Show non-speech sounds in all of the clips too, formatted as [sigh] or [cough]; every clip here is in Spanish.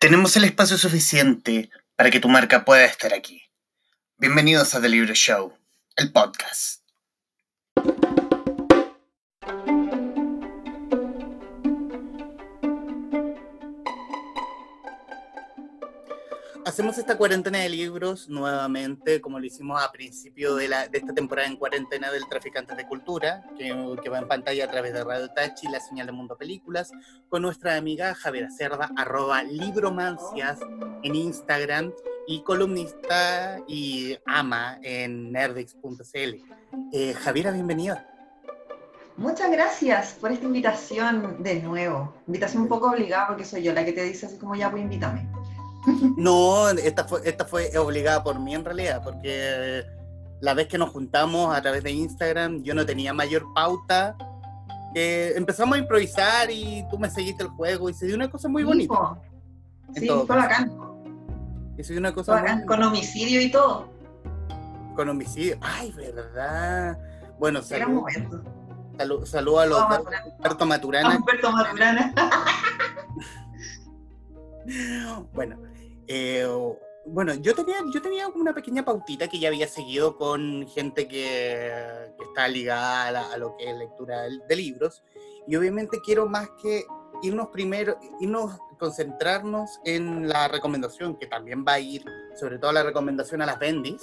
Tenemos el espacio suficiente para que tu marca pueda estar aquí. Bienvenidos a The Libro Show, el podcast. Hacemos esta cuarentena de libros nuevamente, como lo hicimos a principio de, esta temporada en cuarentena del Traficantes de Cultura, que, que, va en pantalla a través de Radio Tachi y la señal de Mundo Películas, con nuestra amiga Javiera Cerda, arroba libromancias en Instagram y columnista y ama en nerdix.cl. Eh, Javiera, bienvenida. Muchas gracias por esta invitación de nuevo. Invitación un poco obligada porque soy yo la que te dice así como ya, pues invítame. No, esta fue, esta fue obligada por mí en realidad, porque la vez que nos juntamos a través de Instagram yo no tenía mayor pauta. empezamos a improvisar y tú me seguiste el juego y se dio una cosa muy bonita. Sí, fue bacán. Y se dio una cosa bacán, con homicidio y todo. Con homicidio. Ay, verdad. Bueno, saludos salud, salud a los Humberto Maturana. Humberto [laughs] Maturana. bueno, eh, bueno, yo tenía, yo tenía una pequeña pautita que ya había seguido con gente que, está ligada a, lo que es lectura de, libros. Y obviamente quiero más que irnos primero, irnos, concentrarnos en la recomendación, que también va a ir, sobre todo la recomendación a las bendis,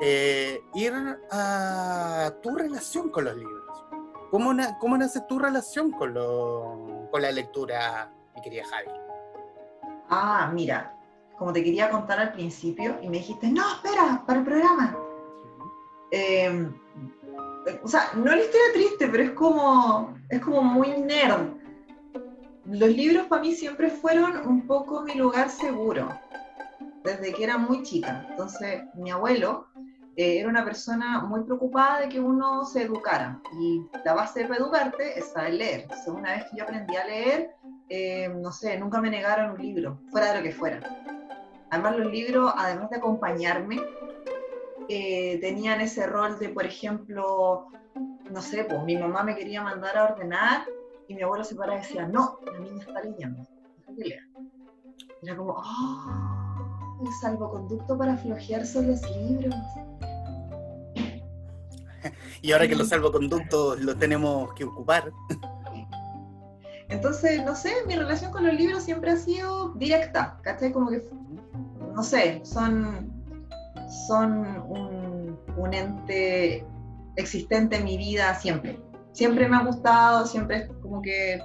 eh, ir a tu relación con los libros. ¿Cómo, cómo nace tu relación con, lo, con la lectura, mi querida Javi? Ah, mira, como te quería contar al principio y me dijiste, no, espera, para el programa. Em, o sea, no la historia triste, pero es como, es como muy nerd. Los libros para mí siempre fueron un poco mi lugar seguro, desde que era muy chica. Entonces, mi abuelo eh, era una persona muy preocupada de que uno se educara. Y la base de educarte es saber leer. Una vez que yo aprendí a leer, eh, no sé, nunca me negaron un libro, fuera de lo que fuera. Además, los libros, además de acompañarme, eh, tenían ese rol de, por ejemplo, no sé, pues mi mamá me quería mandar a ordenar y mi abuelo se paraba y decía, no, la niña está leyendo, Era como, oh, el salvoconducto para flojear son los libros. [laughs] Y ahora que los salvoconductos los tenemos que ocupar. Entonces, no sé, mi relación con los libros siempre ha sido directa, ¿cachai? Como que no sé, son, son un, ente existente en mi vida siempre. Siempre me ha gustado, siempre es como que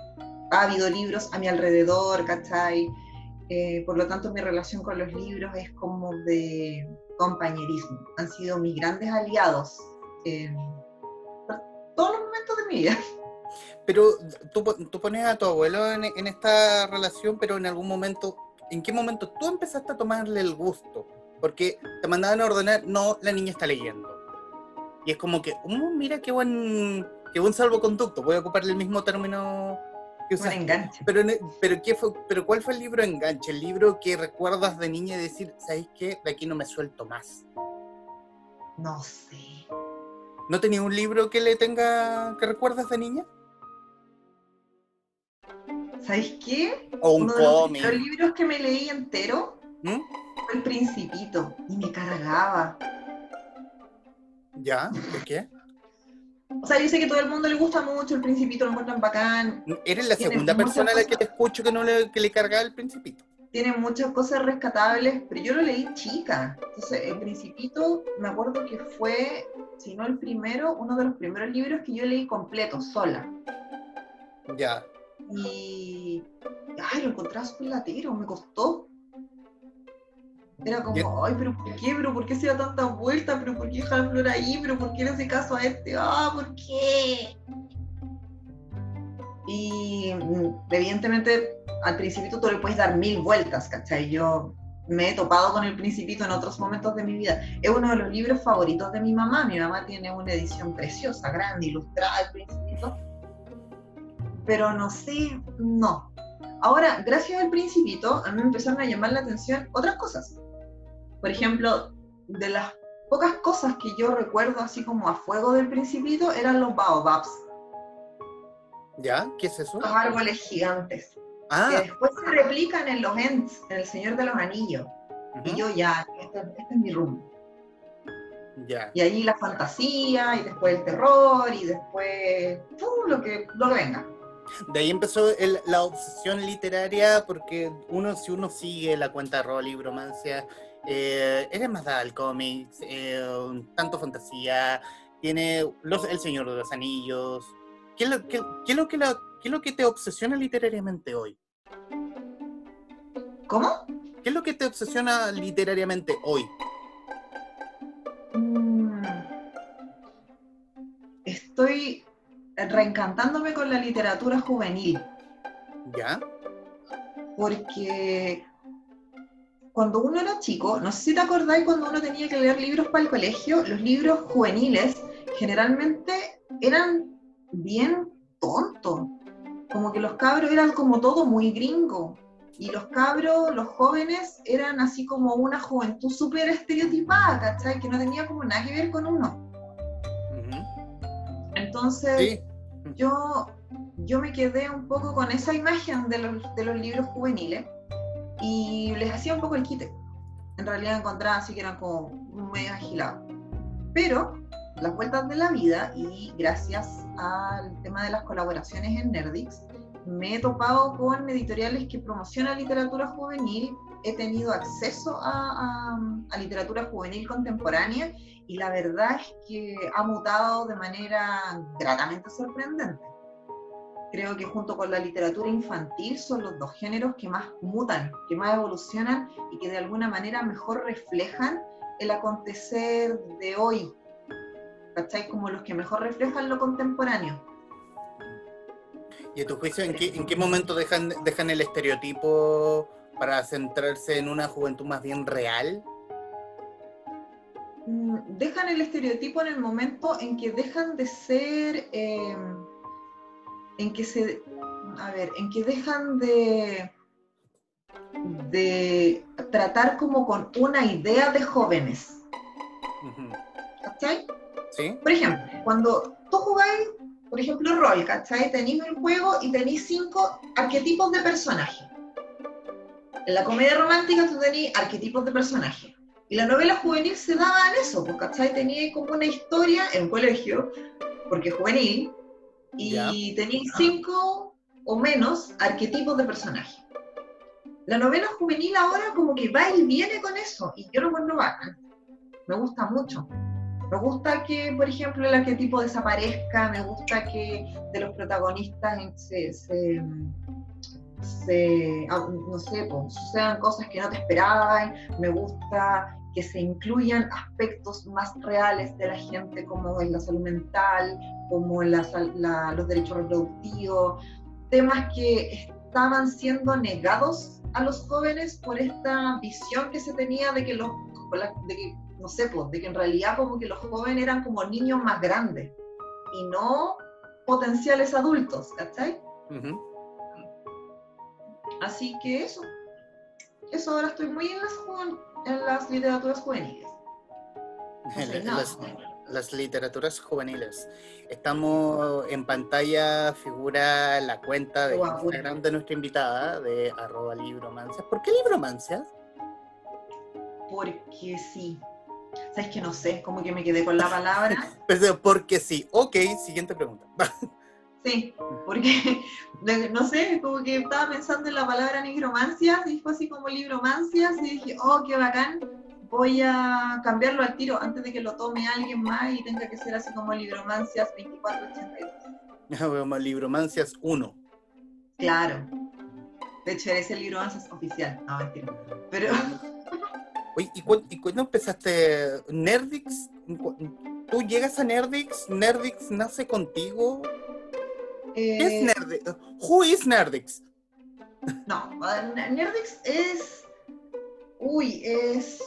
ha habido libros a mi alrededor, ¿cachai? Eh, por lo tanto, mi relación con los libros es como de compañerismo. Han sido mis grandes aliados en todos los momentos de mi vida. Pero tú, tú pones a tu abuelo en, en, esta relación, pero en algún momento ¿en qué momento tú empezaste a tomarle el gusto? Porque te mandaban a ordenar, no, la niña está leyendo. Y es como que, oh, mira qué buen, qué buen salvoconducto, voy a ocuparle el mismo término que usaste. enganche. Pero, pero, ¿qué fue, pero ¿cuál fue el libro enganche? El libro que recuerdas de niña y decir, ¿sabes qué? De aquí no me suelto más. No sé. ¿No tenía un libro que le tenga, que recuerdas de niña? ¿Sabéis qué? O un cómic. Los, libros que me leí entero ¿Mm? fue El Principito y me cargaba. ¿Ya? ¿Por qué? O sea, sé que todo el mundo le gusta mucho el Principito, lo encuentran bacán. Eres la segunda persona a la que te escucho que no le, que le cargaba el Principito. Tiene muchas cosas rescatables, pero yo lo leí chica. Entonces, El Principito, me acuerdo que fue, si no el primero, uno de los primeros libros que yo leí completo, sola. Ya. Y, ay, lo encontraba súper latero, me costó. Era como, ay, pero ¿por qué? ¿Pero por qué se da tanta vuelta? ¿Pero por qué dejar flor ahí? ¿Pero por qué no hace caso a este? Ah, ¿por qué? Y mm, evidentemente al principito tú le puedes dar mil vueltas, ¿cachai? Yo me he topado con el principito en otros momentos de mi vida. Es uno de los libros favoritos de mi mamá. Mi mamá tiene una edición preciosa, grande, ilustrada, el principito pero no sé, no. Ahora, gracias al principito, a mí me empezaron a llamar la atención otras cosas. Por ejemplo, de las pocas cosas que yo recuerdo así como a fuego del principito eran los baobabs. ¿Ya? ¿Qué es eso? Los árboles gigantes. Ah, que después se replican en los Ents, en El Señor de los Anillos. Y yo ya, este, este es mi rumbo. ya. Y allí la fantasía, y después el terror, y después ¡pum! lo, que, lo que venga. De ahí empezó el- la obsesión literaria, porque uno, si uno sigue la cuenta de arroba libromancia, eh, eres más dada al cómic, eh, tanto fantasía, tiene los, El Señor de los Anillos. ¿Qué es, lo, qué, qué es lo que la- qué es lo que te obsesiona literariamente hoy? ¿Cómo? ¿Qué es lo que te obsesiona literariamente hoy? Mm, Estoy reencantándome con la literatura juvenil, ¿Ya? porque cuando uno era chico, no sé si te acordáis cuando uno tenía que leer libros para el colegio, los libros juveniles generalmente eran bien tontos, como que los cabros eran como todo muy gringo. Y los cabros, los jóvenes, eran así como una juventud súper estereotipada, ¿cachai? Que no tenía como nada que ver con uno. Entonces, Sí. yo, yo me quedé un poco con esa imagen de los, de los libros juveniles y les hacía un poco el quite. En realidad encontraba así que eran como medio agilados. Pero las vueltas de la vida y gracias al tema de las colaboraciones en Nerdix, me he topado con editoriales que promocionan literatura juvenil, he tenido acceso a, a- a literatura juvenil contemporánea y la verdad es que ha mutado de manera gratamente sorprendente. Creo que junto con la literatura infantil son los dos géneros que más mutan, que más evolucionan y que de alguna manera mejor reflejan el acontecer de hoy. ¿Cachai? Como los que mejor reflejan lo contemporáneo. ¿Y a tu juicio en qué, en momento dejan, dejan el estereotipo para centrarse en una juventud más bien real? Dejan el estereotipo en el momento en que dejan de ser, eh, en que se, a ver, en que dejan de, de tratar como con una idea de jóvenes. Ujú. ¿Cachai? ¿Sí? Por ejemplo, cuando tú jugáis, por ejemplo, rol, ¿cachai? Tenéis el juego y tenéis cinco arquetipos de personaje. En la comedia romántica tú tenéis arquetipos de personaje. Y la novela juvenil se daba en eso, pues, ¿cachai? Tenía como una historia en un colegio, porque juvenil, y tenéis cinco o menos arquetipos de personaje. La novela juvenil ahora como que va y viene con eso, y yo lo encuentro bacán. Me gusta mucho. Me gusta que, por ejemplo, el arquetipo desaparezca, me gusta que de los protagonistas se, se- ah, no sé, pues, sucedan cosas que no te esperaban, me gusta que se incluyan aspectos más reales de la gente, como en la salud mental, como la los derechos reproductivos, temas que estaban siendo negados a los jóvenes por esta visión que se tenía de que los, de que, no sé, pues, de que en realidad como que los jóvenes eran como niños más grandes y no potenciales adultos, ¿cachai? Ujú. Así que eso. Eso ahora estoy muy en las, en las literaturas juveniles. No. Las, las literaturas juveniles. Estamos en pantalla, figura la cuenta de. Instagram de nuestra invitada, de arroba libromancias. ¿Por qué libromancias? Porque sí. ¿Sabes que no sé? Como que me quedé con la palabra. [laughs] Pues, eh, porque sí. Ok, siguiente pregunta. [laughs] Sí, porque [laughs] no sé, como que estaba pensando en la palabra nigromancias y fue así como libromancias y dije, oh, qué bacán, voy a cambiarlo al tiro antes de que lo tome alguien más y tenga que ser así como libromancias 2482. Como [laughs] libromancias 1. Claro. De hecho, eres el libromancias oficial. No, mentira. Pero [laughs] Oye, ¿y, cu- y cuándo empezaste Nerdix? ¿Tú llegas a Nerdix? ¿Nerdix nace contigo? ¿Qué eh, es Nerdix? Who is Nerdix? No, eh, Nerdix es. Uy, es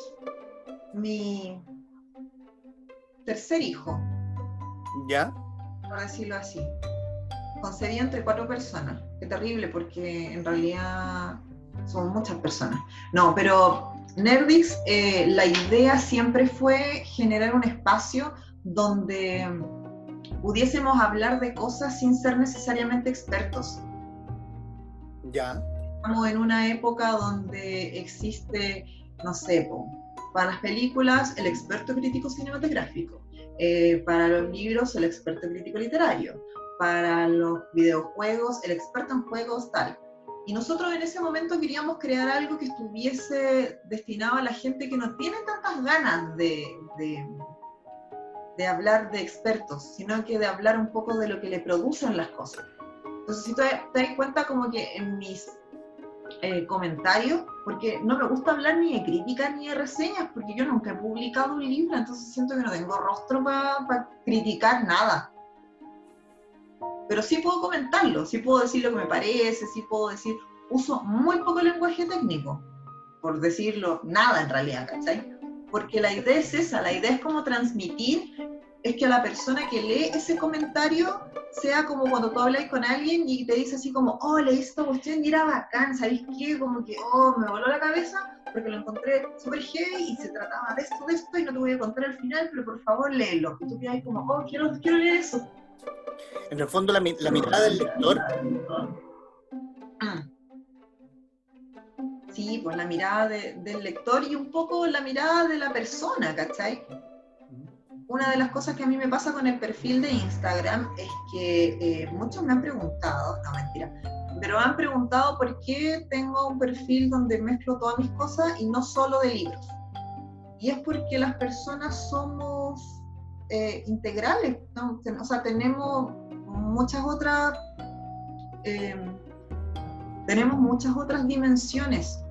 mi tercer hijo, ¿Ya? por decirlo así. Concebido entre cuatro personas. Qué terrible, porque en realidad son muchas personas. No, pero Nerdix, eh, la idea siempre fue generar un espacio donde pudiésemos hablar de cosas sin ser necesariamente expertos. Ya. Estamos en una época donde existe, no sé, para las películas el experto crítico cinematográfico, eh, para los libros el experto crítico literario, para los videojuegos el experto en juegos tal. Y nosotros en ese momento queríamos crear algo que estuviese destinado a la gente que no tiene tantas ganas de, de, hablar de expertos, sino que de hablar un poco de lo que le producen las cosas. Entonces, si te, te das cuenta como que en mis eh, comentarios, porque no me gusta hablar ni de críticas ni de reseñas, porque yo nunca he publicado un libro, entonces siento que no tengo rostro para criticar nada pero sí puedo comentarlo, sí puedo decir lo que me parece, sí puedo decir, uso muy poco lenguaje técnico, por decirlo, nada en realidad, ¿cachai? Porque la idea es esa, la idea es como transmitir, es que la persona que lee ese comentario sea como cuando tú hablas con alguien y te dice así como, oh, leí esta cuestión y era bacán, ¿sabéis qué? Como que, oh, me voló la cabeza porque lo encontré súper heavy y se trataba de esto, de esto y no te voy a contar el final, pero por favor léelo. Y tú quedas como, oh, quiero, quiero leer eso en el fondo la, mirada del lector. Pues la mirada del lector y un poco la mirada de la persona, ¿cachai? Una de las cosas que a mí me pasa con el perfil de Instagram es que eh, muchos me han preguntado, no mentira, pero han preguntado por qué tengo un perfil donde mezclo todas mis cosas y no solo de libros. Y es porque las personas somos eh, integrales, o sea, tenemos muchas otras, eh, tenemos muchas otras dimensiones.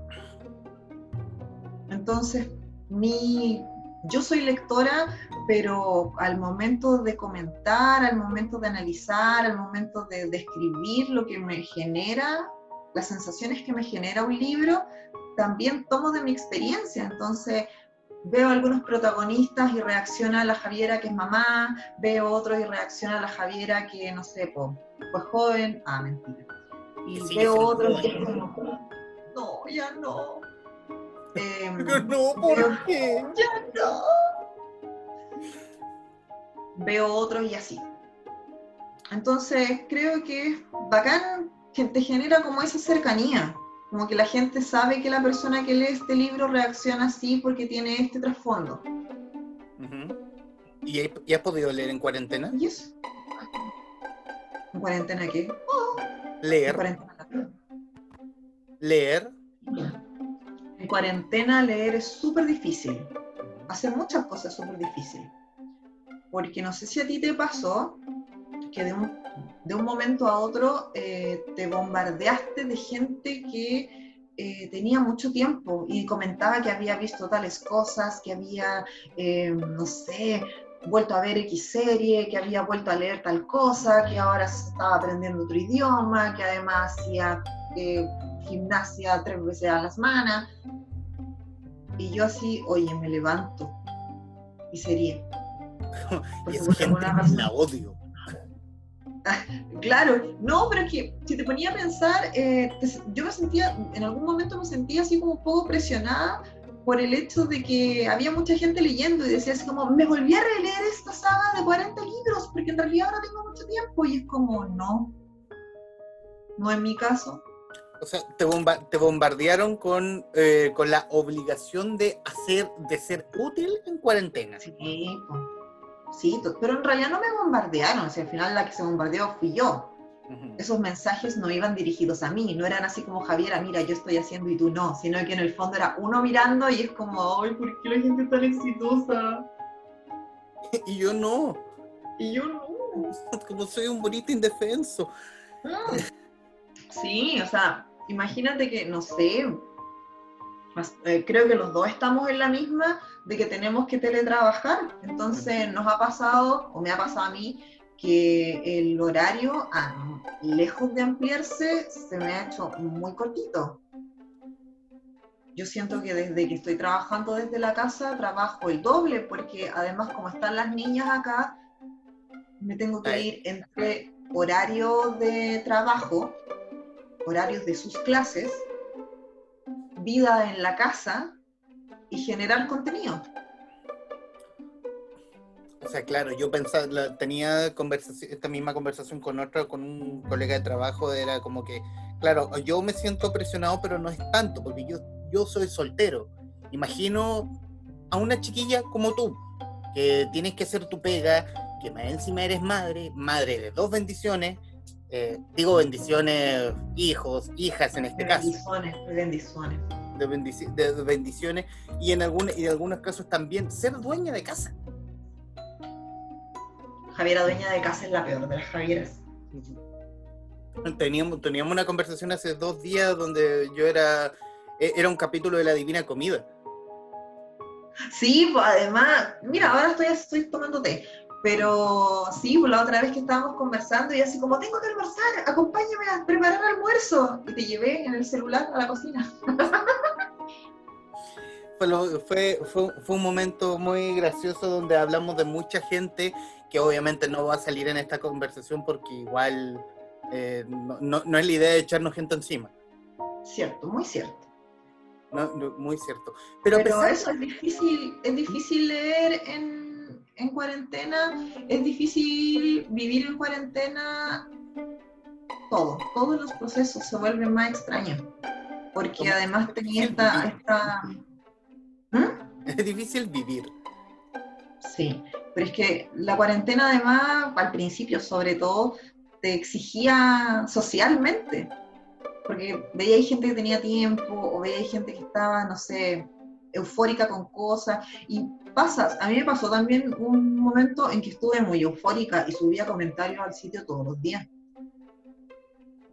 Entonces, mi, yo soy lectora, pero al momento de comentar, al momento de analizar, al momento de describir lo que me genera, las sensaciones que me genera un libro, también tomo de mi experiencia. Entonces, veo algunos protagonistas y reacciona a la Javiera que es mamá, veo otros y reacciona a la Javiera que, no sé, pues joven, ah, mentira. Y veo otros que no, ya no. Em, no, ¿por qué? Ya no. Veo otros y así. Entonces creo que es bacán que te genera como esa cercanía como que la gente sabe que la persona que lee este libro reacciona así porque tiene este trasfondo. ¿Y, has podido leer en cuarentena? Yes. ¿En cuarentena qué? leer. Leer. En cuarentena leer es súper difícil. Hacer muchas cosas súper difícil. Porque no sé si a ti te pasó que de un de un momento a otro eh, te bombardeaste de gente que eh, tenía mucho tiempo y comentaba que había visto tales cosas, que había, eh, no sé, vuelto a ver X serie, que había vuelto a leer tal cosa, que ahora estaba aprendiendo otro idioma, que además hacía gimnasia tres veces a la semana. Y yo así, oye, me levanto y sería. [laughs] y esa gente la odio. [laughs] Claro, no, pero es que si te ponía a pensar, eh, yo me sentía, en algún momento me sentía así como un poco presionada por el hecho de que había mucha gente leyendo y decía así como, me volví a releer esta saga de 40 libros porque en realidad ahora tengo mucho tiempo y es como, no, no en mi caso. O sea, te, te bombardearon con, eh, con la obligación de hacer, de ser útil en cuarentena. Sí, Sí, pero en realidad no me bombardearon, o sea, al final la que se bombardeó fui yo. Esos mensajes no iban dirigidos a mí, no eran así como Javiera, mira, yo estoy haciendo y tú no, sino que en el fondo era uno mirando y es como, ay, ¿por qué la gente es tan exitosa? [laughs] y yo no. Y yo no. [laughs] Como soy un bonito indefenso. Sí, o sea, imagínate que, no sé, eh, creo que los dos estamos en la misma de que tenemos que teletrabajar. Entonces nos ha pasado, o me ha pasado a mí, que el horario, ah, lejos de ampliarse, se me ha hecho muy cortito. Yo siento que desde que estoy trabajando desde la casa, trabajo el doble, porque además como están las niñas acá, me tengo que ir entre horarios de trabajo, horarios de sus clases, vida en la casa y generar contenido. O sea, claro, yo pensaba, tenía esta misma conversación con otro, con un colega de trabajo, era como que, claro, yo me siento presionado, pero no es tanto, porque yo, yo soy soltero. Imagino a una chiquilla como tú, que tienes que hacer tu pega, que más encima eres madre, madre de dos bendiciones, eh, digo bendiciones, hijos, hijas en este caso. Bendiciones, bendiciones. De, bendici- de- de bendiciones, y en, algún, y en algunos casos también ser dueña de casa. Javiera dueña de casa es la peor de las Javieras. Teníamos, teníamos una conversación hace dos días donde yo era, e- era un capítulo de la Divina Comida. Sí, pues además, mira, ahora estoy, estoy tomando té, pero sí, pues la otra vez que estábamos conversando y así como, tengo que almorzar, acompáñame a preparar almuerzo. Y te llevé en el celular a la cocina. Fue, fue, fue, fue un momento muy gracioso donde hablamos de mucha gente que obviamente no va a salir en esta conversación porque igual eh, no, no- no es la idea de echarnos gente encima. Cierto, muy cierto. No, muy cierto. Pero, Pero, pesar- eso es difícil, es difícil leer en, en cuarentena, es difícil vivir en cuarentena todo, todos los procesos se vuelven más extraños. Porque además tenía esta ¿Mm? es difícil vivir. Sí, pero es que la cuarentena además, al principio sobre todo, te exigía socialmente, porque veía gente que tenía tiempo o veía gente que estaba, no sé, eufórica con cosas y pasas, a mí me pasó también un momento en que estuve muy eufórica y subía comentarios al sitio todos los días.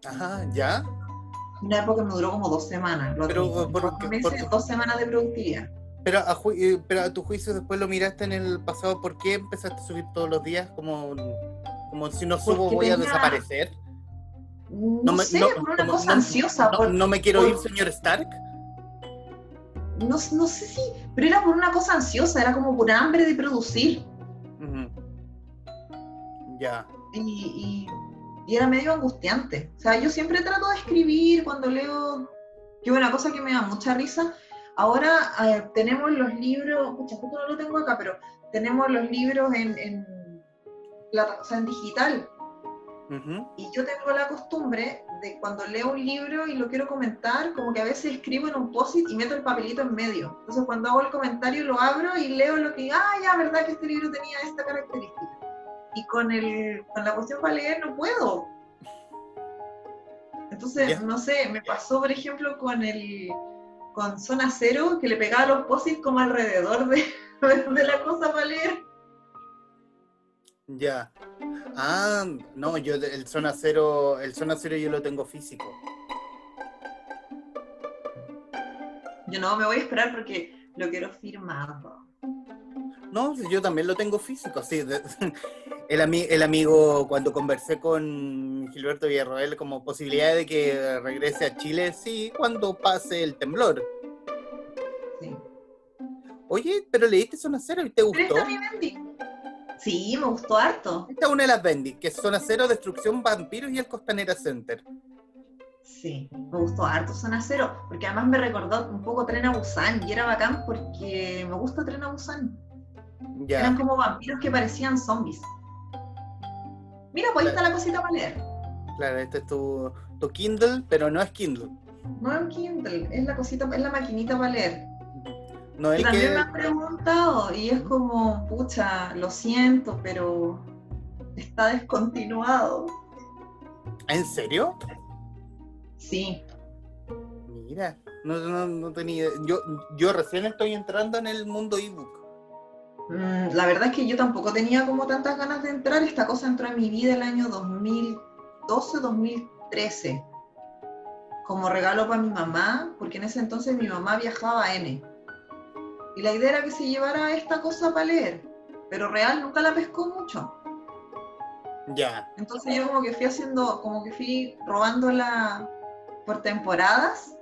Ajá, ¿ya? Una época me duró como dos semanas, lo Pero. ¿por qué? dos semanas de productividad. Pero a, ju- eh, pero a tu juicio después lo miraste en el pasado, ¿por qué empezaste a subir todos los días? Como, como si no subo Porque voy a desaparecer. No, me- sé, no- una como- cosa no- ansiosa. Por- no me quiero por- ir, señor Stark. No, no sé si, pero era por una cosa ansiosa, era como por hambre de producir. Ya. Y, y- y era medio angustiante. O sea, yo siempre trato de escribir cuando leo, que una cosa que me da mucha risa. Ahora eh, tenemos los libros, pucha, justo no lo tengo acá, pero tenemos los libros en, en, plata- o sea, en digital. Y yo tengo la costumbre de cuando leo un libro y lo quiero comentar, como que a veces escribo en un post-it y meto el papelito en medio. Entonces cuando hago el comentario lo abro y leo lo que, ah, ya, verdad que este libro tenía esta característica. Y con, el, con la cuestión para leer no puedo. Entonces, no sé, me pasó por ejemplo con el con Zona Cero, que le pegaba los post-it como alrededor de, [laughs] de la cosa para leer. Ya. Ah, no, yo el zona cero, el zona cero yo lo tengo físico. Yo no me voy a esperar porque lo quiero firmado. No, yo también lo tengo físico, sí. [laughs] el, ami- el amigo, cuando conversé con Gilberto Villarroel como posibilidad de que regrese a Chile, sí, cuando pase el temblor. Sí. Oye, pero leíste Zona Cero y te Pero gustó. Bendy. Sí, me gustó harto. Esta es una de las Bendy, que es Zona Cero, Destrucción, Vampiros y el Costanera Center. Sí, me gustó harto Zona Cero, porque además me recordó un poco Tren a Busan y era bacán porque me gusta Tren a Busan. Eran como vampiros que parecían zombies. Mira, pues ahí está la cosita para leer. claro, este es tu, tu Kindle, pero no es Kindle. No es un Kindle, es la cosita, es la maquinita para leer. No el también que. me han preguntado y es como, pucha, lo siento, pero está descontinuado. ¿En serio? Sí, Mira, no, no, no tenía. Yo, yo recién estoy entrando en el mundo ebook. Mm, La verdad es que yo tampoco tenía como tantas ganas de entrar. Esta cosa entró en mi vida el año 2012-2013 como regalo para mi mamá, porque en ese entonces mi mamá viajaba a N. Y la idea era que se llevara esta cosa para leer, pero real nunca la pescó mucho. Ya. Entonces yo como que fui haciendo, como que fui robándola por temporadas.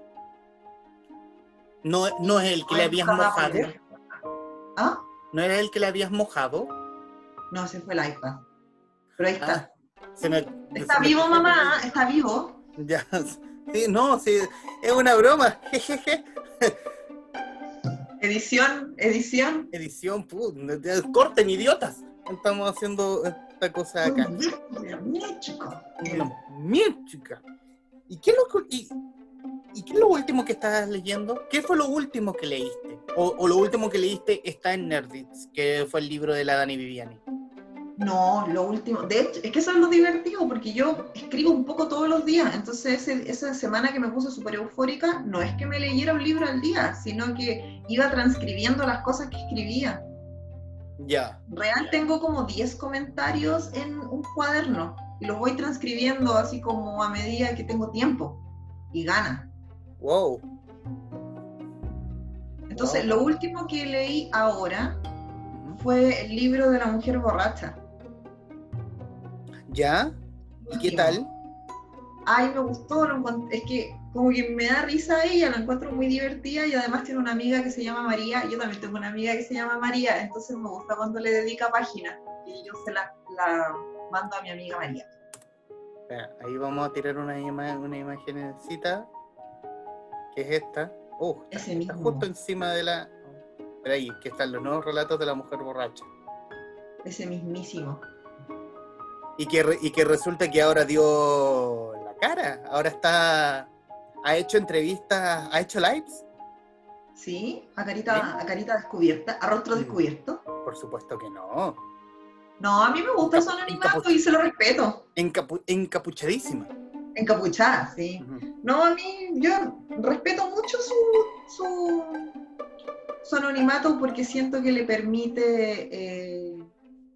No, no es el que le habías mojado. ¿Ah? ¿No era el que le habías mojado? No, ese fue el iPad. Pero ahí está. Ah, se me, Está se me- vivo, mamá, está vivo. Ya. [laughs] Sí, no, sí, es una broma. [laughs] Edición, edición. Edición, pu, corten, idiotas. Estamos haciendo esta cosa acá. Mira, chica. ¿Y qué es lo, que- y, y qué es lo último que estás leyendo? ¿Qué fue lo último que leíste? O, o lo último que leíste está en Nerdits, que fue el libro de la Dani Viviani. No, lo último. De hecho, es que eso es lo divertido, porque yo escribo un poco todos los días. Entonces, ese- esa semana que me puse súper eufórica, no es que me leyera un libro al día, sino que iba transcribiendo las cosas que escribía. Ya. Real tengo como 10 comentarios en un cuaderno y los voy transcribiendo así como a medida que tengo tiempo y gana. Wow. Entonces, Wow. lo último que leí ahora fue el libro de la mujer borracha. ¿Ya? ¿Y qué tal? Ay, me gustó, es que como que me da risa ella, la encuentro muy divertida y además tiene una amiga que se llama María, yo también tengo una amiga que se llama María, entonces me gusta cuando le dedica páginas y yo se la, la mando a mi amiga María. Ahí vamos a tirar una, ima- una imagencita. Que es esta. Oh, está, Ese está justo encima de la. Espera ahí, que están los nuevos relatos de la mujer borracha. Ese mismísimo. Y que, re- y que resulta que ahora dio la cara. Ahora está. Ha hecho entrevistas, ha hecho lives. ¿Sí? A carita, a carita descubierta, a rostro Mm. descubierto. Por supuesto que no. No, a mí me gusta su anonimato y se lo respeto. Encapu- encapuchadísima. Encapuchada, sí. No, a mí, yo respeto mucho su, su, su anonimato porque siento que le permite eh,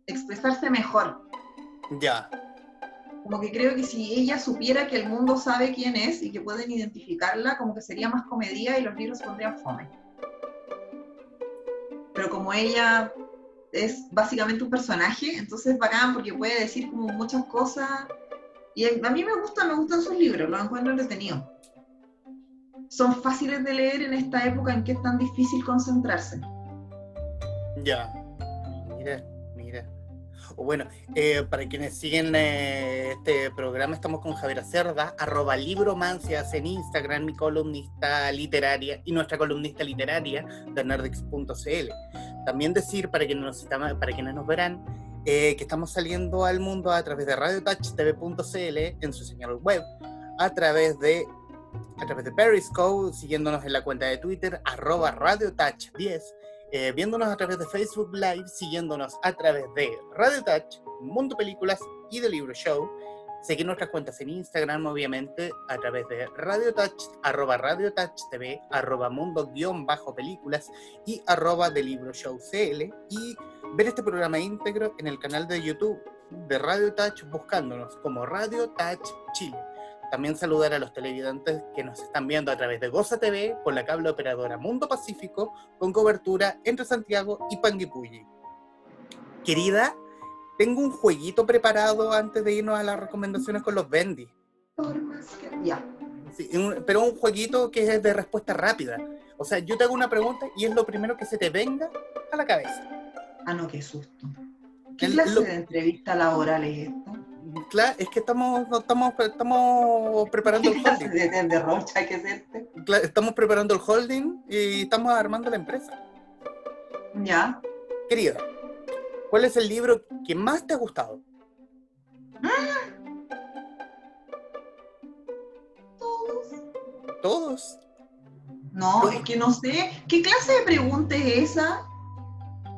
expresarse mejor. Ya. Como que creo que si ella supiera que el mundo sabe quién es y que pueden identificarla, como que sería más comedia y los libros pondrían fome. Pero como ella es básicamente un personaje, entonces es bacán porque puede decir como muchas cosas. Y a mí me gusta, me gustan sus libros, los encuentro entretenidos. Son fáciles de leer en esta época en que es tan difícil concentrarse. Ya. Mira, mira. O bueno, eh, para quienes siguen eh, este programa, estamos con Javier Cerda, arroba libromancias en Instagram, mi columnista literaria y nuestra columnista literaria de. También decir, para quienes nos, para quienes nos verán, eh, que estamos saliendo al mundo a través de radiotouchtv.cl en su señal web, a través de a través de Periscope, siguiéndonos en la cuenta de Twitter, arroba radiotouch10, eh, viéndonos a través de Facebook Live, siguiéndonos a través de Radio Touch, Mundo Películas y The Libro Show. Seguir nuestras cuentas en Instagram, obviamente, a través de Radio Touch, arroba Radio Touch TV, arroba mundo guion bajo películas y arroba The Libro Show CL. Y ver este programa íntegro en el canal de YouTube de Radio Touch, buscándonos como Radio Touch Chile. También saludar a los televidentes que nos están viendo a través de Goza TV por la cable operadora Mundo Pacífico con cobertura entre Santiago y Panguipulli. Querida, tengo un jueguito preparado antes de irnos a las recomendaciones con los Bendy. Ya. Sí, pero un jueguito que es de respuesta rápida. O sea, yo te hago una pregunta y es lo primero que se te venga a la cabeza. Ah, no, qué susto. ¿Qué clase lo- de entrevista laboral es esta? Claro, es que estamos, no, estamos, estamos preparando ¿Qué el holding. [laughs] de, de rocha que es este? Cla- Estamos preparando el holding y estamos armando la empresa. Ya. Querida, ¿cuál es el libro que más te ha gustado? Todos. Todos. No, es que no sé. ¿Qué clase de pregunta es esa?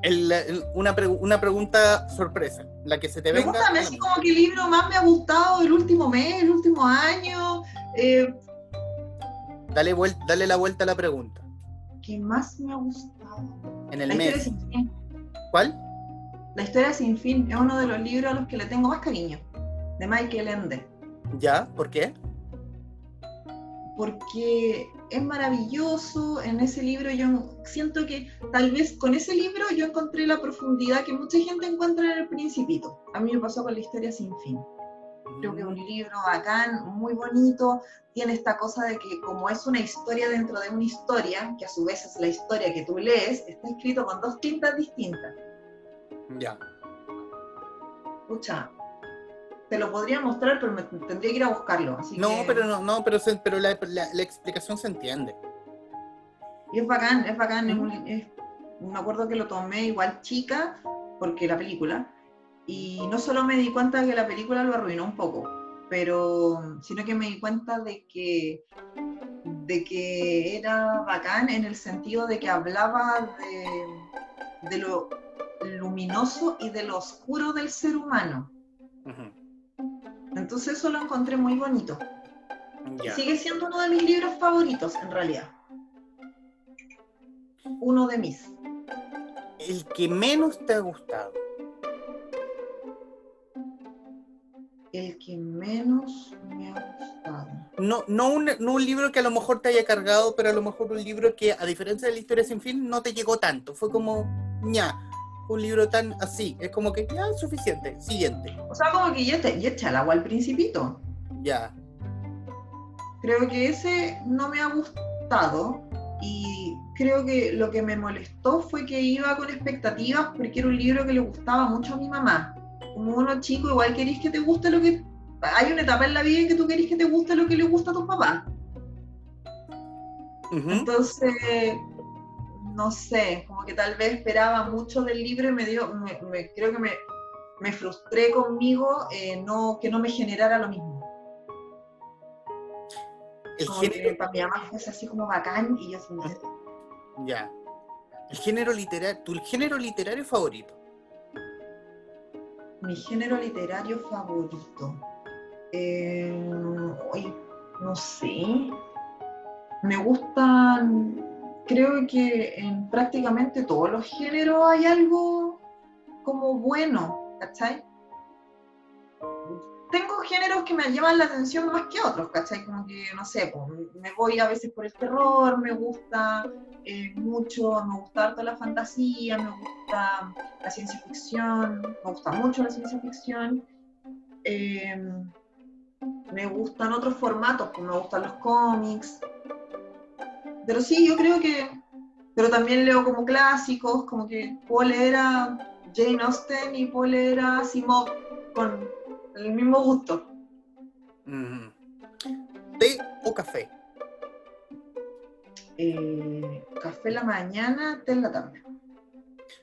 El- el- una, pregu- una pregunta sorpresa, la que se te venga. Pregúntame así como qué libro más me ha gustado el último mes, el último año. Eh, Dale, vuel- dale la vuelta a la pregunta. ¿Qué más me ha gustado? En el La historia mes. sin fin. ¿Cuál? La historia sin fin es uno de los libros a los que le tengo más cariño, de Michael Ende. ¿Ya? ¿Por qué? porque es maravilloso. En ese libro yo siento que tal vez con ese libro yo encontré la profundidad que mucha gente encuentra en el Principito. A mí me pasó con la historia sin fin. Creo que es un libro bacán, muy bonito. Tiene esta cosa de que como es una historia dentro de una historia, que a su vez es la historia que tú lees, está escrito con dos tintas distintas. Ya. Escucha, te lo podría mostrar, pero me tendría que ir a buscarlo. Así No, que- pero no, no, pero, se- pero la, la- la explicación se entiende. Y es bacán, es bacán. es un- es- me acuerdo que lo tomé igual chica, porque la película, y no solo me di cuenta que la película lo arruinó un poco, pero sino que me di cuenta de que, de que era bacán en el sentido de que hablaba de, de lo luminoso y de lo oscuro del ser humano. Entonces eso lo encontré muy bonito. Sigue siendo uno de mis libros favoritos, en realidad. Uno de mis. El que menos te ha gustado. El que menos me ha gustado. No, no, un, no un libro que a lo mejor te haya cargado, pero a lo mejor un libro que, a diferencia de la historia sin fin, no te llegó tanto. Fue como, ña, un libro tan así. Es como que ya suficiente. Siguiente. O sea, como que ya, te, ya echa el agua al principito. Ya. Creo que ese no me ha gustado y creo que lo que me molestó fue que iba con expectativas porque era un libro que le gustaba mucho a mi mamá. Como uno chico, igual querís que te guste lo que... Hay una etapa en la vida en que tú querís que te guste lo que le gusta a tu papá. Entonces, no sé, como que tal vez esperaba mucho del libro y me dio, me, creo que me, frustré conmigo eh, no, que no me generara lo mismo. El género... para mi mamá fue así como bacán y yo me... Ya. El género literario, tu género literario favorito. Mi género literario favorito. Eh, no sé. Me gustan creo que en prácticamente todos los géneros hay algo como bueno, ¿cachai? Tengo géneros que me llevan la atención más que otros, ¿cachai? Como que, no sé, me voy a veces por el terror, me gusta eh, mucho, me gusta harto la fantasía, me gusta la ciencia ficción, me gusta mucho la ciencia ficción. Em, me gustan otros formatos, me gustan los cómics, pero sí, yo creo que, pero también leo como clásicos, como que puedo leer a Jane Austen y puedo leer a Simov con el mismo gusto. ¿Té o café? Eh, café en la mañana, té en la tarde.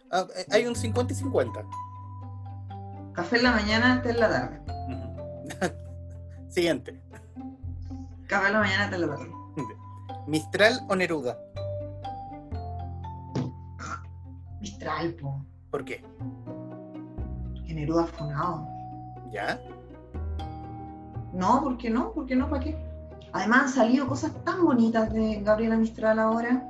Ah, eh, hay un 50 y 50. Café en la mañana, té en la tarde. [laughs] Siguiente. Café en la mañana, té en la tarde. ¿Mistral o Neruda? Mistral, po. ¿Por qué? Porque Neruda fue funado. ¿Ya? No, ¿por qué no? ¿Por qué no? ¿Para qué? Además han salido cosas tan bonitas de Gabriela Mistral ahora.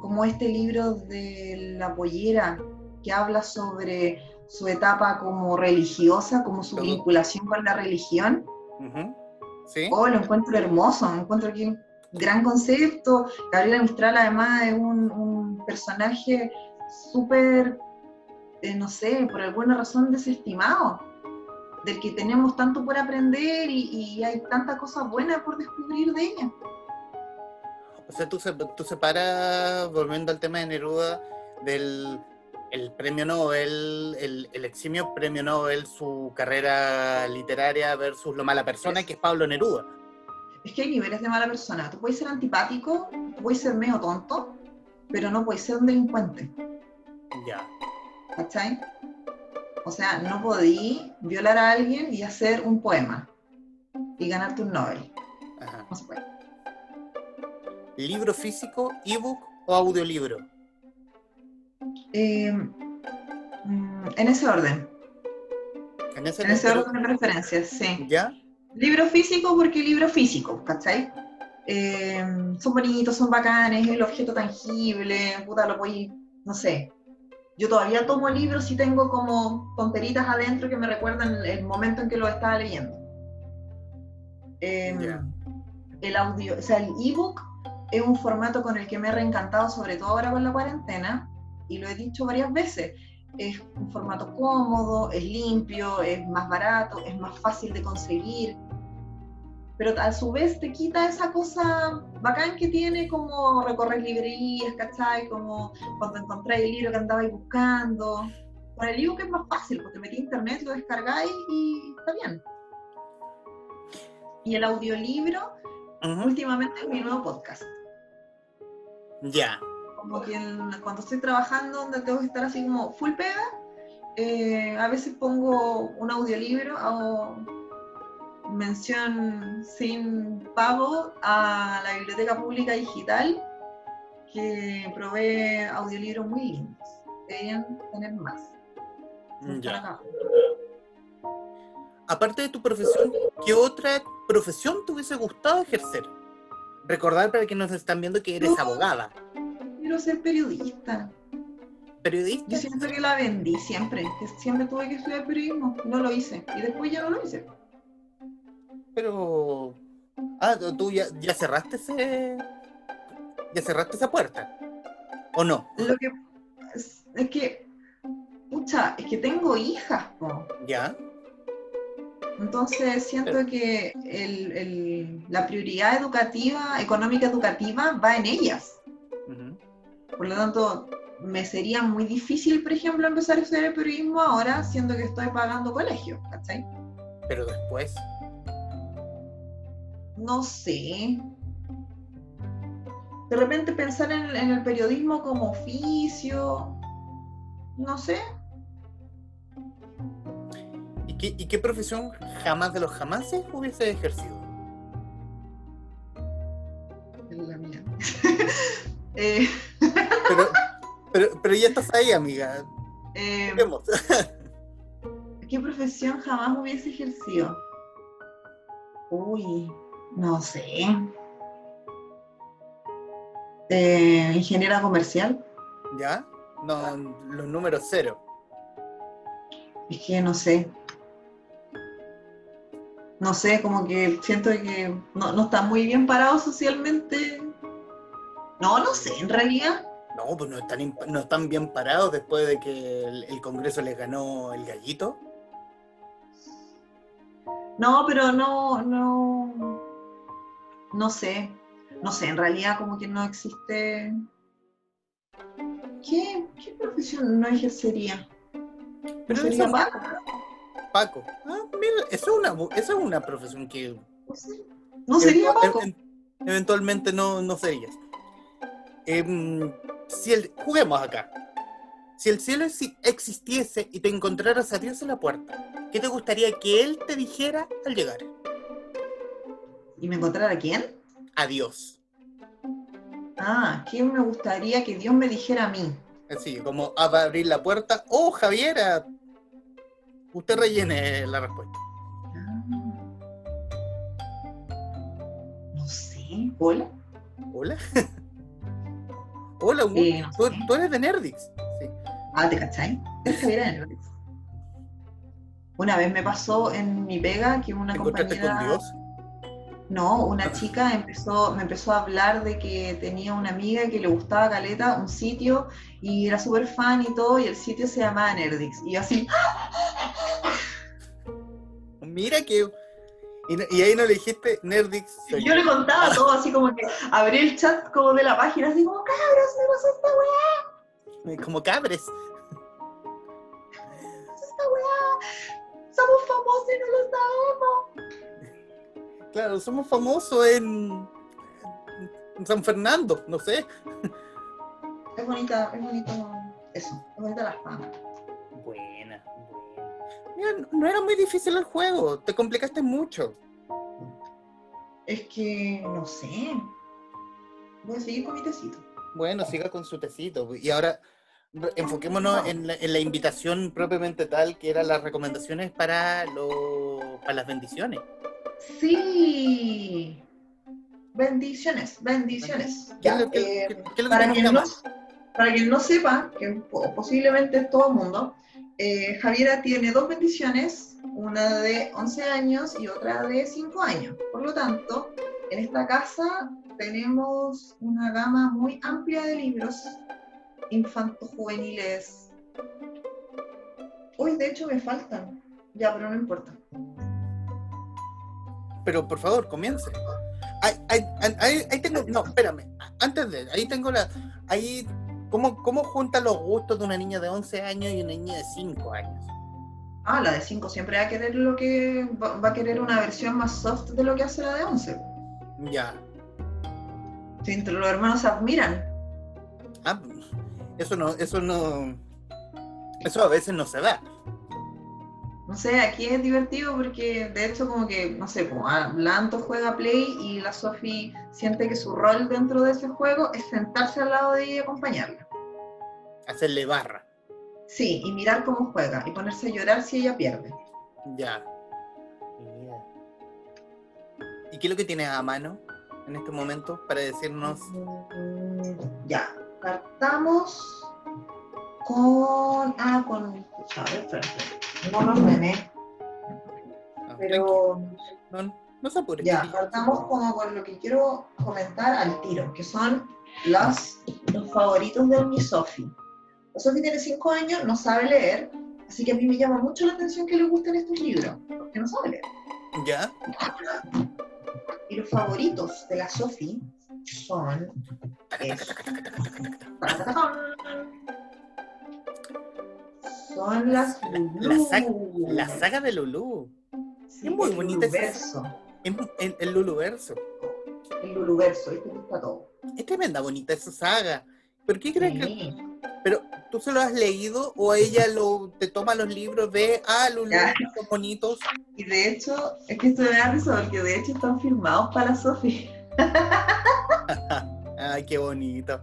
Como este libro de La Pollera, que habla sobre su etapa como religiosa, como su vinculación con la religión. Oh, lo encuentro hermoso, encuentro que un gran concepto. Gabriela Mistral además es un, personaje súper, eh, no sé, por alguna razón desestimado, del que tenemos tanto por aprender y, hay tantas cosas buenas por descubrir de ella. O sea, tú, tú separas, volviendo al tema de Neruda, del el premio Nobel, el, eximio premio Nobel, su carrera literaria versus lo mala persona que es Pablo Neruda. Es que hay niveles de mala persona. Tú puedes ser antipático, tú puedes ser medio tonto, pero no puedes ser un delincuente. Ya. ¿Cachai? O sea, no podí violar a alguien y hacer un poema y ganarte un Nobel. Ajá. No se puede. ¿Libro físico, ebook o audiolibro? Eh, mm, en ese orden. En ese, orden de preferencias, sí. ¿Ya? Libro físico porque libro físico, ¿cachai? Eh, son bonitos, son bacanes, el objeto tangible, puta, lo voy, no sé. Yo todavía tomo libros y tengo como tonteritas adentro que me recuerdan el momento en que lo estaba leyendo. Eh, el audio, o sea, el ebook es un formato con el que me he reencantado, sobre todo ahora con la cuarentena, y lo he dicho varias veces, es un formato cómodo, es limpio, es más barato, es más fácil de conseguir, pero a su vez te quita esa cosa bacán que tiene como recorrer librerías, ¿cachai? Como cuando encontráis el libro que andabais buscando. Con el libro que es más fácil, porque metí internet, lo descargáis y está bien. Y el audiolibro, últimamente es mi nuevo podcast. Ya como que cuando estoy trabajando, donde tengo que estar así como full pega, eh, a veces pongo un audiolibro o mención sin pago a la Biblioteca Pública Digital que provee audiolibros muy lindos. Deberían tener más. Ya. Aparte de tu profesión, ¿qué otra profesión te hubiese gustado ejercer? Recordar para quienes nos están viendo que eres abogada. Quiero ser periodista. ¿Periodista? Yo siento que la vendí siempre, que siempre tuve que estudiar periodismo, no lo hice. Y después ya no lo hice. Pero. Ah, tú ya, ya cerraste ese. ¿Ya cerraste esa puerta? ¿O no? Lo que es, es que. Pucha, es que tengo hijas, po. ¿Ya? Entonces siento que el- el- la prioridad educativa, económica educativa, va en ellas. Por lo tanto, me sería muy difícil, por ejemplo, empezar a estudiar periodismo ahora, siendo que estoy pagando colegio, ¿cachai? Pero después. No sé. De repente pensar en, en el periodismo como oficio, no sé. ¿Y qué, ¿Y qué profesión jamás de los jamases hubiese ejercido? Eh, Pero, pero, pero ya estás ahí, amiga. eh, Vemos. ¿Qué profesión jamás hubiese ejercido? Uy, no sé. Eh, ingeniera comercial. ¿Ya? No, los números cero. Es que no sé. No sé, como que siento que no, no está muy bien parado socialmente. No, no sé, en realidad. No, pues no están, no están bien parados después de que el, el Congreso les ganó el gallito. No, pero no, no. No sé. No sé, en realidad como que no existe. ¿Qué, qué profesión no ejercería? Pero ¿Sería eso- Paco? Paco. Ah, mira, eso es una, es una profesión que No sé. ¿No sería Paco? ev- eventualmente no, no serías. Em, si el, juguemos acá. Si el cielo exi- existiese y te encontraras a Dios en la puerta, ¿qué te gustaría que Él te dijera al llegar? ¿Y me encontrara quién? A Dios. Ah, ¿qué me gustaría que Dios me dijera a mí? Así, como a abrir la puerta. Oh, Javiera. Usted rellene la respuesta. Ah. No sé. ¿Hola? Hola. [laughs] Hola, Eh, no tú, eres de Nerdix. Sí. Ah, ¿te cachai? Una vez me pasó en mi pega que una ¿Te compañera... con Dios? No, una chica empezó, me empezó a hablar de que tenía una amiga que le gustaba Caleta, un sitio, y era súper fan y todo, y el sitio se llamaba Nerdix. Y yo así, Mira que. Y, ahí no le dijiste Nerdix. soy yo le contaba [laughs] todo, así como que abrí el chat como de la página, así como, cabros, me pasó esta weá. Como cabres. esta weá, somos famosos y no lo sabemos. Claro, somos famosos en, en San Fernando, no sé. Es bonita, es bonito eso, es bonita la fama. Buena, buena. Mira, no- era muy difícil el juego, te complicaste mucho. Es que, no sé, voy a seguir con mi tecito. Bueno, siga con su tecito. Y ahora enfoquémonos en la, en la invitación propiamente tal, que eran las recomendaciones para, lo- para las bendiciones. Sí. Bendiciones, bendiciones. ¿Qué es Ya, lo que- eh, que para, quien no, para quien no sepa, que po- posiblemente es todo el mundo, eh, Javiera tiene dos bendiciones, una de 11 años y otra de 5 años. Por lo tanto, en esta casa tenemos una gama muy amplia de libros infantos juveniles. Hoy, de hecho, me faltan. Ya, pero no importa. Pero por favor, comience. Ahí- ahí tengo, no, espérame. Antes de, ahí tengo la, ahí, ¿cómo, ¿cómo junta los gustos de una niña de 11 años y una niña de 5 años? Ah, la de 5 siempre va a querer lo que va, va a querer una versión más soft de lo que hace la de 11. Ya. Si entre los hermanos se admiran. Ah, eso no, eso no, eso a veces no se da. No sé, aquí es divertido porque de hecho como que, no sé, como ah, Lanto juega Play y la Sophie siente que su rol dentro de ese juego es sentarse al lado de ella y acompañarla. Hacerle barra. Sí, y mirar cómo juega y ponerse a llorar si ella pierde. Ya. ¿Y qué es lo que tienes a mano en este momento para decirnos? Ya, partamos con. Ah, con. A ver, espérate. No lo ordené. Ah, Pero. No, no se apure. Ya, partamos como con lo que quiero comentar al tiro, que son los, los favoritos de mi Sofi. La Sofi tiene 5 años, no sabe leer, así que a mí me llama mucho la atención que le gusten estos libros, porque no sabe leer. ¿Ya? Y los favoritos de la Sofi son. es- [laughs] Son las La, saga, Lulú. la saga de Lulú. Sí, es muy el bonita esa- Luluverso. Es el, el Luluverso. El Luluverso, este está todo. Es tremenda bonita esa saga. ¿Pero qué crees que.? Pero, ¿tú se lo has leído o ella lo, te toma los libros de. Ah, Lulú, son bonitos? Y de hecho, es que esto me da risa porque de hecho están firmados para la Sofi. [laughs] Ay, qué bonito.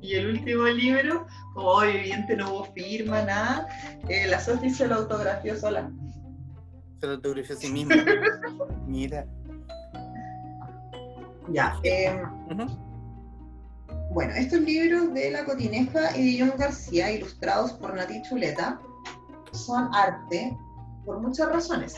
Y el último libro, como evidente no hubo firma, nada, eh, la Sofi se lo autografió sola. Se lo autografió a sí misma. [laughs] Mira. Ya. em, bueno, estos libros de La Cotineja y de John García, ilustrados por Nati Chuleta, son arte por muchas razones.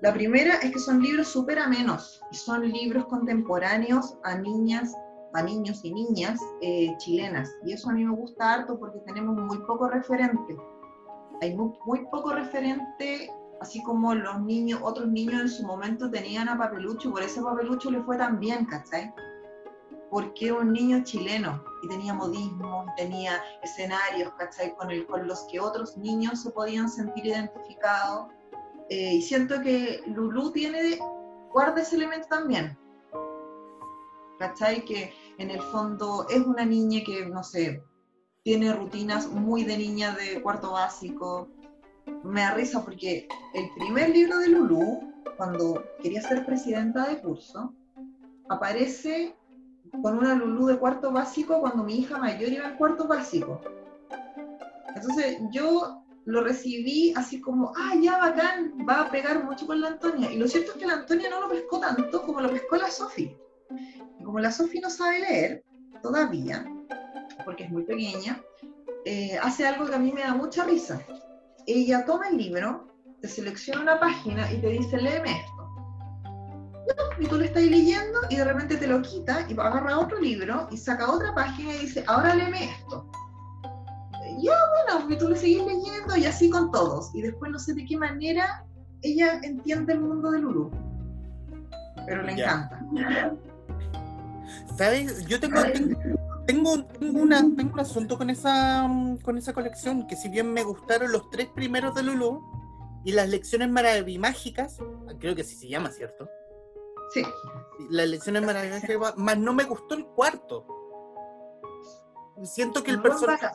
La primera es que son libros súper amenos y son libros contemporáneos a niñas, a niños y niñas eh, chilenas. Y eso a mí me gusta harto porque tenemos muy poco referente. Hay muy, muy poco referente, así como los niños, otros niños en su momento tenían a Papelucho por ese Papelucho le fue tan bien, ¿cachai? Porque un niño chileno y tenía modismo, y tenía escenarios, ¿cachai? Con, el, con los que otros niños se podían sentir identificados. Eh, y siento que Lulú tiene, guarda ese elemento también. ¿Cachai? Que en el fondo es una niña que, no sé, tiene rutinas muy de niña de cuarto básico. Me da risa porque el primer libro de Lulú, cuando quería ser presidenta de curso, aparece con una Lulú de cuarto básico cuando mi hija mayor iba en cuarto básico. Entonces yo lo recibí así como, ah, ya bacán, va a pegar mucho con la Antonia. Y lo cierto es que la Antonia no lo pescó tanto como lo pescó la Sofi. Y como la Sofi no sabe leer todavía, porque es muy pequeña, eh, hace algo que a mí me da mucha risa. Ella toma el libro, te selecciona una página y te dice, léeme esto. Y tú lo estás leyendo y de repente te lo quita y agarra otro libro y saca otra página y dice, ahora léeme esto. Ya, bueno, y tú le seguís leyendo y así con todos. Y después no sé de qué manera ella entiende el mundo de Lulu. Pero le encanta. ¿Sabes? Yo tengo, tengo, tengo, tengo una, tengo un asunto con esa, mm, con esa colección, que si bien me gustaron los tres primeros de Lulu y las lecciones maravimágicas, creo que así se llama, ¿cierto? Sí. Las lecciones maravimágicas, más no me gustó el cuarto. Siento que el personaje...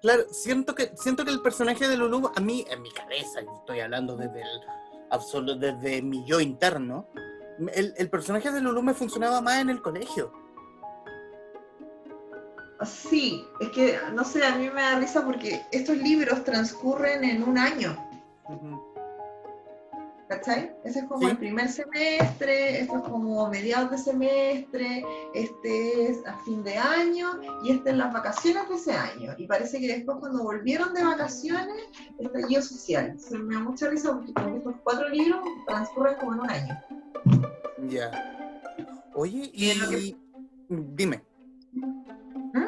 Claro, siento que, siento que el personaje de Lulu, a mí, en mi cabeza, estoy hablando desde el absoluto, desde mi yo interno, el, el personaje de Lulu me funcionaba más en el colegio. Sí, es que, no sé, a mí me da risa porque estos libros transcurren en un año. ¿Cachai? Ese es como Sí. el primer semestre, esto es como mediados de semestre, este es a fin de año y este es las vacaciones de ese año. Y parece que después cuando volvieron de vacaciones, estallido social. Se me da mucha risa porque como estos cuatro libros transcurren como en un año. Ya. Oye, Y y... Dime, ¿Mm?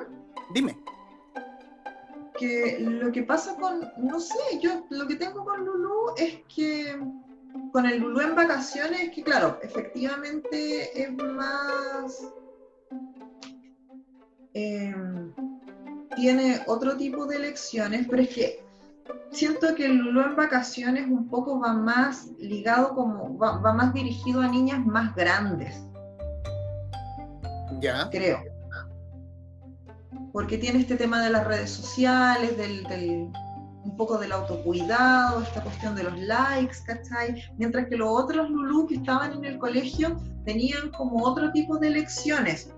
dime. que lo que pasa con, no sé, yo lo que tengo con Lulu es que con el Lulu en vacaciones, es que claro, efectivamente es más... eh, tiene otro tipo de lecciones, pero es que siento que el Lulu en vacaciones un poco va más ligado como, va, va más dirigido a niñas más grandes, Ya. creo. porque tiene este tema de las redes sociales, del, del un poco del autocuidado, esta cuestión de los likes, ¿cachai? Mientras que los otros Lulú que estaban en el colegio tenían como otro tipo de lecciones.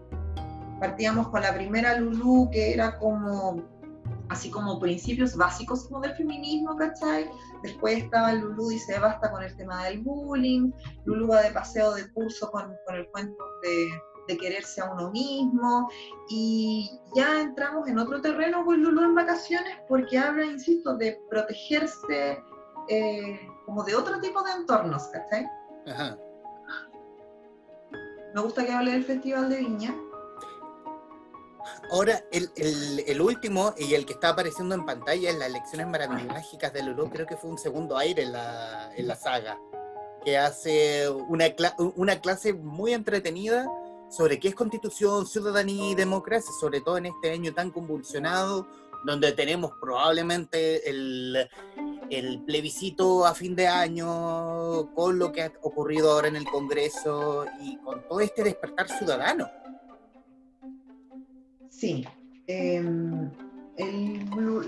Partíamos con la primera Lulú que era como así como principios básicos como del feminismo, ¿cachai? Después estaba Lulú dice basta con el tema del bullying, Lulú va de paseo de curso con, con el cuento de de quererse a uno mismo y ya entramos en otro terreno con Lulu en vacaciones porque habla, insisto, de protegerse eh, como de otro tipo de entornos, ¿cachai? Ajá. Me gusta que hable del Festival de Viña. Ahora, el, el, último y el que está apareciendo en pantalla es las lecciones mágicas de Lulu, creo que fue un segundo aire en la, en la saga, que hace una, una clase muy entretenida sobre qué es constitución, ciudadanía y democracia, sobre todo en este año tan convulsionado, donde tenemos probablemente el, plebiscito a fin de año, con lo que ha ocurrido ahora en el Congreso y con todo este despertar ciudadano. Sí. Em,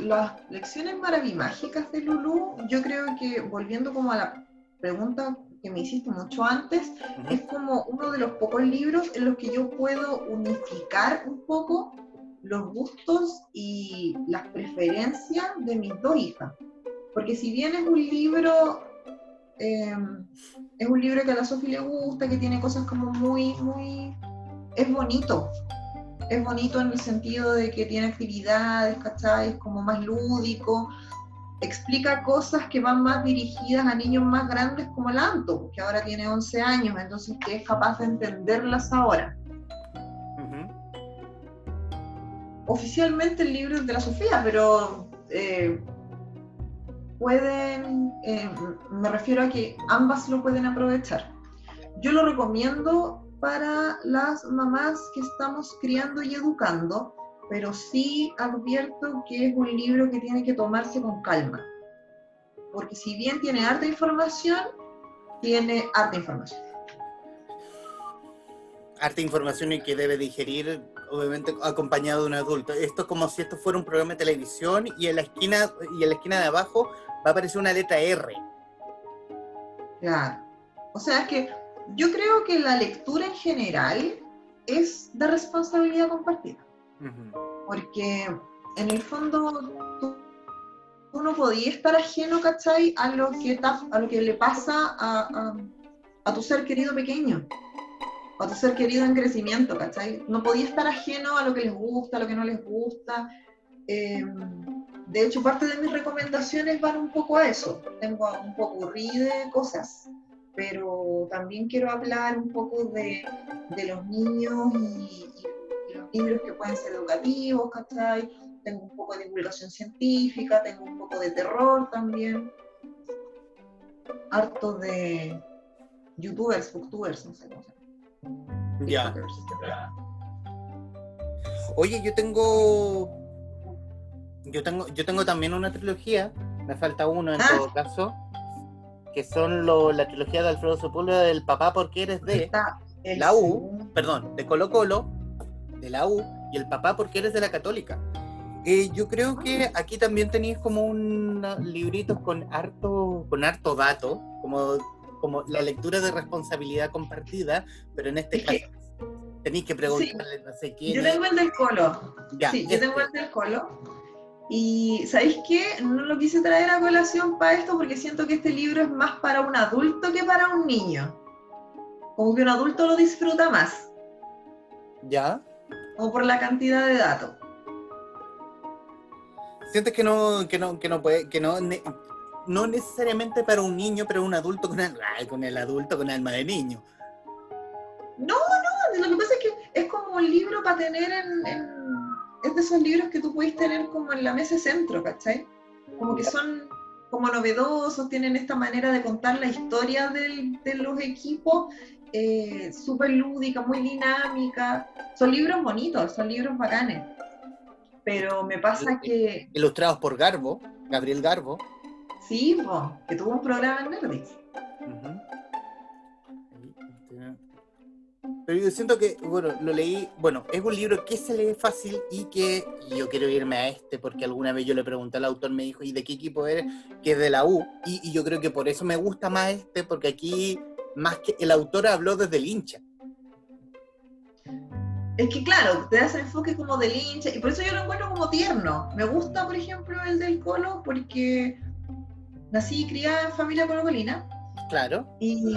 las lecciones maravimágicas de Lulú, yo creo que volviendo como a la pregunta que me hiciste mucho antes, es como uno de los pocos libros en los que yo puedo unificar un poco los gustos y las preferencias de mis dos hijas. Porque si bien es un libro, em, es un libro que a la Sofía le gusta, que tiene cosas como muy, muy, es bonito. Es bonito en el sentido de que tiene actividades, ¿cachai? Es como más lúdico, explica cosas que van más dirigidas a niños más grandes como el Anto, que ahora tiene 11 años, entonces que es capaz de entenderlas ahora. Oficialmente el libro es de la Sofía, pero eh, pueden, eh, me refiero a que ambas lo pueden aprovechar. Yo lo recomiendo para las mamás que estamos criando y educando, pero sí advierto que es un libro que tiene que tomarse con calma, porque si bien tiene harta información, tiene harta información. Harta información y que debe digerir, obviamente, acompañado de un adulto. Esto es como si esto fuera un programa de televisión y en la esquina, y en la esquina de abajo va a aparecer una letra R. Claro. O sea, es que yo creo que la lectura en general es de responsabilidad compartida. Porque en el fondo tú, no podías estar ajeno, ¿cachai? A lo que, a lo que le pasa a, a, tu ser querido pequeño, a tu ser querido en crecimiento, ¿cachai? No podías estar ajeno a lo que les gusta, a lo que no les gusta. Em, de hecho, parte de mis recomendaciones van un poco a eso. Tengo un poco de cosas, pero también quiero hablar un poco de, de los niños y, libros que pueden ser educativos, ¿cachai? Tengo un poco de divulgación científica, tengo un poco de terror también. Harto de youtubers, booktubers, no sé cómo se llama. Ya. Oye, yo tengo. Yo tengo, yo tengo también una trilogía, me falta uno en ah. todo caso, que son lo, la trilogía de Alfredo Sepúlveda del Papá porque eres de la U, perdón, de Colo Colo, de la U y el papá porque eres de la católica. Eh, yo creo que aquí también tenéis como un librito con harto, con harto dato, como, como la lectura de responsabilidad compartida, pero en este caso tenéis que preguntarle, no sé quién. Yo tengo el del colo. sí, yo tengo el este. del colo. Y ¿sabéis qué? No lo quise traer a colación para esto porque siento que este libro es más para un adulto que para un niño. Como que un adulto lo disfruta más. ¿Ya? o por la cantidad de datos. Sientes que no, que no, que no puede, que no, no necesariamente para un niño, pero un adulto con el, con el adulto con alma de niño. No, no, lo que pasa es que es como un libro para tener en, es de esos libros que tú puedes tener como en la mesa centro, ¿cachai? Como que son como novedosos, tienen esta manera de contar la historia del, de los equipos eh, súper lúdica, muy dinámica. Son libros bonitos, son libros bacanes. Pero me pasa que... Ilustrados por Garbo, Gabriel Garbo. Sí, que tuvo un programa en Nerdix. Pero yo siento que, bueno, lo leí, bueno, es un libro que se lee fácil y que yo quiero irme a este porque alguna vez yo le pregunté al autor, me dijo, ¿y de qué equipo eres? Que es de la U. Y, y yo creo que por eso me gusta más este, porque aquí, más que el autor habló desde el hincha. Es que claro, te das el enfoque como del hincha, y por eso yo lo encuentro como tierno. Me gusta, por ejemplo, el del Colo, porque nací y criada en familia colocolina. Claro. Y,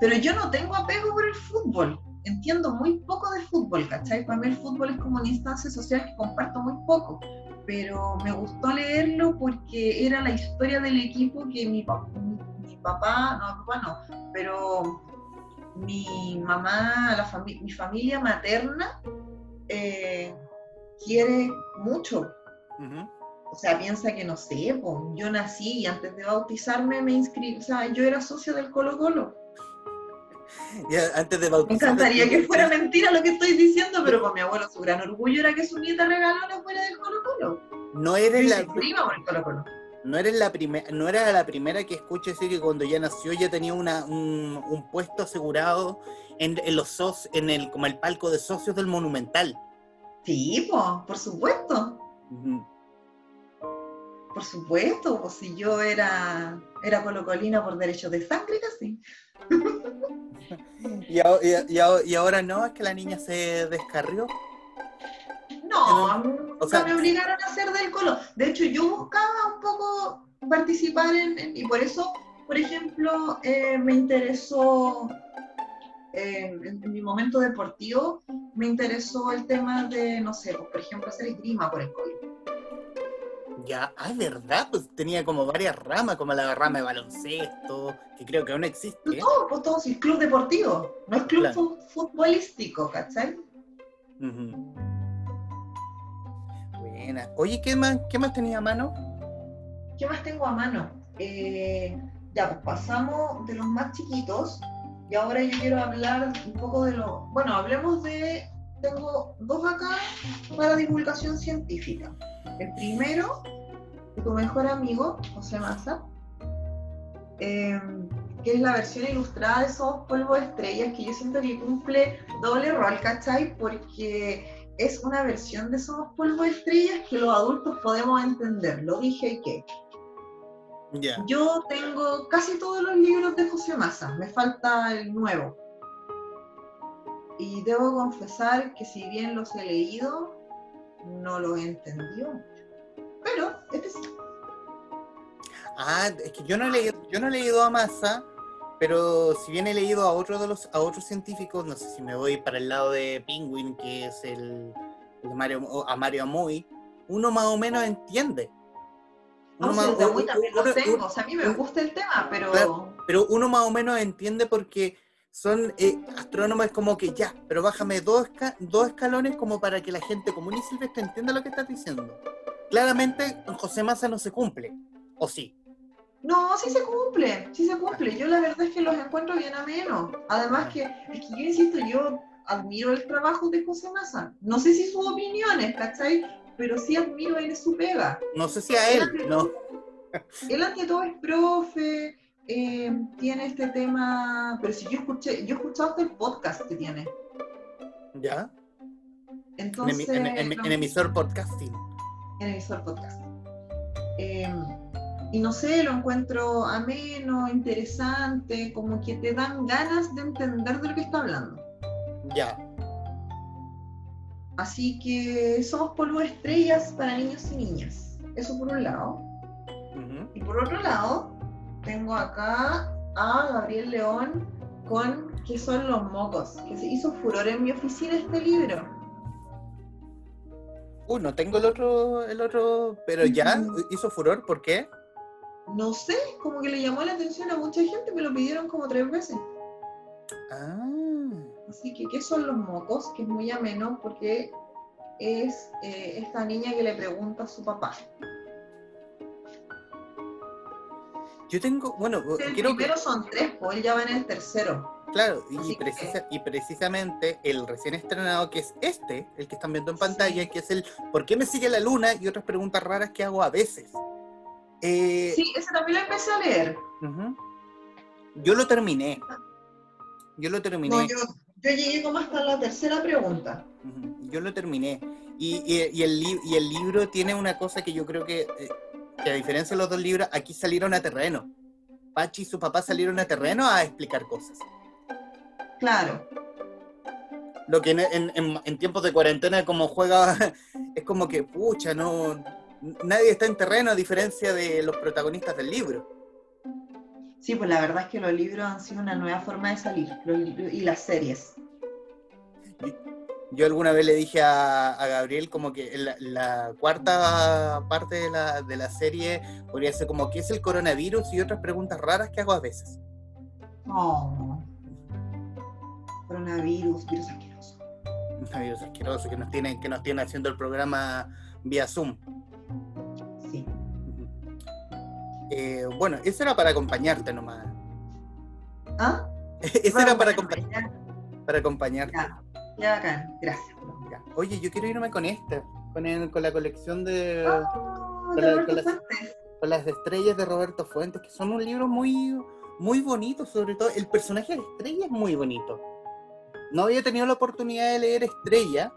pero yo no tengo apego por el fútbol. Entiendo muy poco de fútbol, ¿cachai? Para mí el fútbol es como una instancia social que comparto muy poco. Pero me gustó leerlo porque era la historia del equipo que mi, papá, mi, papá, no, papá no, pero mi mamá, la fami mi familia materna eh, quiere mucho. O sea, piensa que no sé, pues, yo nací y antes de bautizarme me inscribí, o sea, yo era socio del Colo Colo. [laughs] Ya, antes de Me encantaría que fuera mentira lo que estoy diciendo, pero con mi abuelo su gran orgullo era que su nieta regaló la fuera del Colo Colo. No eres la prima por el Colo Colo. No eres la no era la primera que escucho decir que cuando ya nació ya tenía una, un, un puesto asegurado en, en los socios, en el como el palco de socios del Monumental. Sí, pues, por supuesto. Por supuesto, pues si yo era, era colocolina por derechos de sangre casi. [laughs] [laughs] ¿Y, y, y, ahora no, es que la niña se descarrió. No, o sea, me obligaron a hacer del colo. De hecho, yo buscaba un poco participar en, y por eso, por ejemplo, eh, me interesó eh, en, mi momento deportivo, me interesó el tema de, no sé, pues, por ejemplo, hacer esgrima por el colo. Ya, ah, es verdad, pues tenía como varias ramas, como la rama de baloncesto, que creo que aún existe. No, pues todo, es club deportivo, no es club futbolístico, ¿cachai? Buena. Oye, ¿qué más, qué más tenía a mano? ¿Qué más tengo a mano? Eh, ya, pues pasamos de los más chiquitos y ahora yo quiero hablar un poco de lo... Bueno, hablemos de... Tengo dos acá para divulgación científica. El primero, de tu mejor amigo, José Massa, em, que es la versión ilustrada de esos polvos de estrellas, que yo siento que cumple doble rol, ¿cachai? Porque es una versión de Somos Polvo de Estrellas que los adultos podemos entender. Lo dije y qué. Yo tengo casi todos los libros de José Massa, me falta el nuevo. Y debo confesar que si bien los he leído, no los he entendido. Pero este sí. Ah, es que yo no he leído, yo no he leído a Massa, pero si bien he leído a otros de los a otros científicos, no sé si me voy para el lado de Penguin, que es el, el Mario, a Mario Amoy, uno más o menos entiende. No, sí, también lo tengo. O sea, a mí me gusta el tema, pero. pero uno más o menos entiende porque son eh, astrónomos como que ya, pero bájame dos, dos escalones como para que la gente común y silvestre entienda lo que estás diciendo. Claramente, José Massa no se cumple, ¿o sí? No, sí se cumple, sí se cumple. Yo la verdad es que los encuentro bien a menos. Además que, es que yo insisto, yo admiro el trabajo de José Massa. No sé si sus opiniones, ¿cachai? pero sí admiro en su pega. No sé si a él, no. él ante todo es profe, eh, tiene este tema, pero si yo escuché, yo he escuchado el podcast que tiene. ¿Ya? Entonces, en, emisor podcasting. En emisor podcasting. Eh, y no sé, lo encuentro ameno, interesante, como que te dan ganas de entender de lo que está hablando. Ya. Así que somos polvo de estrellas para niños y niñas. Eso por un lado. Y por otro lado, tengo acá a Gabriel León con ¿Qué son los mocos? Que se hizo furor en mi oficina este libro. Uy, no tengo el otro, el otro, pero ya hizo furor, ¿por qué? No sé, como que le llamó la atención a mucha gente, me lo pidieron como tres veces. Ah. Así que, ¿qué son los mocos? Que es muy ameno porque es eh, esta niña que le pregunta a su papá. Yo tengo, bueno, el primero son tres, pues él ya va en el tercero. Claro, y, y, precisamente el recién estrenado, que es este, el que están viendo en pantalla, que es el ¿Por qué me sigue la luna? y otras preguntas raras que hago a veces. Eh, sí, ese también lo empecé a leer. Yo lo terminé. Yo lo terminé Yo llegué como hasta la tercera pregunta. Yo lo terminé. Y, y, el, y el libro tiene una cosa que yo creo que, eh, que, a diferencia de los dos libros, aquí salieron a terreno. Pachi y su papá salieron a terreno a explicar cosas. Claro. Lo que en, en, tiempos de cuarentena como juega, [laughs] es como que, pucha, no, nadie está en terreno a diferencia de los protagonistas del libro. Sí, pues la verdad es que los libros han sido una nueva forma de salir, y las series. Yo alguna vez le dije a, Gabriel como que la, cuarta parte de la, de la, serie podría ser como qué es el coronavirus y otras preguntas raras que hago a veces. Oh. Coronavirus, virus asqueroso. Un virus asqueroso que nos tiene, que nos tiene haciendo el programa vía Zoom. Sí. Eh, bueno, eso era para acompañarte nomás. ¿Ah? [laughs] eso era para, acompañar, para acompañarte. Ya, acá, gracias. Oye, yo quiero irme con esta, con, con la colección de. Oh, con, las, estrellas de Roberto Fuentes, que son un libro muy, muy bonito, sobre todo. El personaje de Estrella es muy bonito. No había tenido la oportunidad de leer Estrella,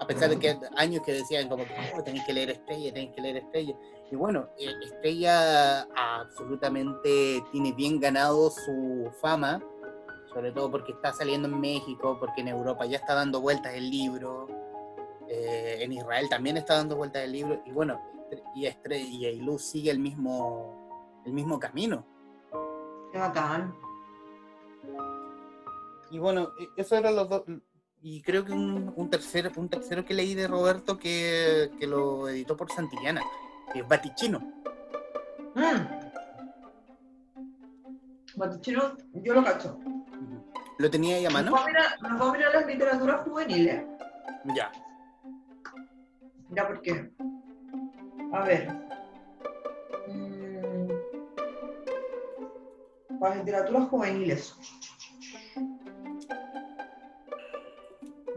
a pesar de que años que decían como oh, tenéis que leer Estrella, tenéis que leer Estrella. Y bueno, eh, Estrella absolutamente tiene bien ganado su fama sobre todo porque está saliendo en México, porque en Europa ya está dando vueltas el libro, eh, en Israel también está dando vueltas el libro, y bueno, y, Estrella y Luz sigue el mismo, el mismo camino. Qué bacán. Y bueno, e, eso eran los dos. Y creo que un, tercero, un tercero que leí de Roberto que, lo editó por Santillana, que es Batichino. Mm. Batichino, yo lo cacho. ¿Lo tenía ahí a mano? Nos vamos a mirar, las literaturas juveniles. Ya. Ya, porque. A ver. Mm, las literaturas juveniles.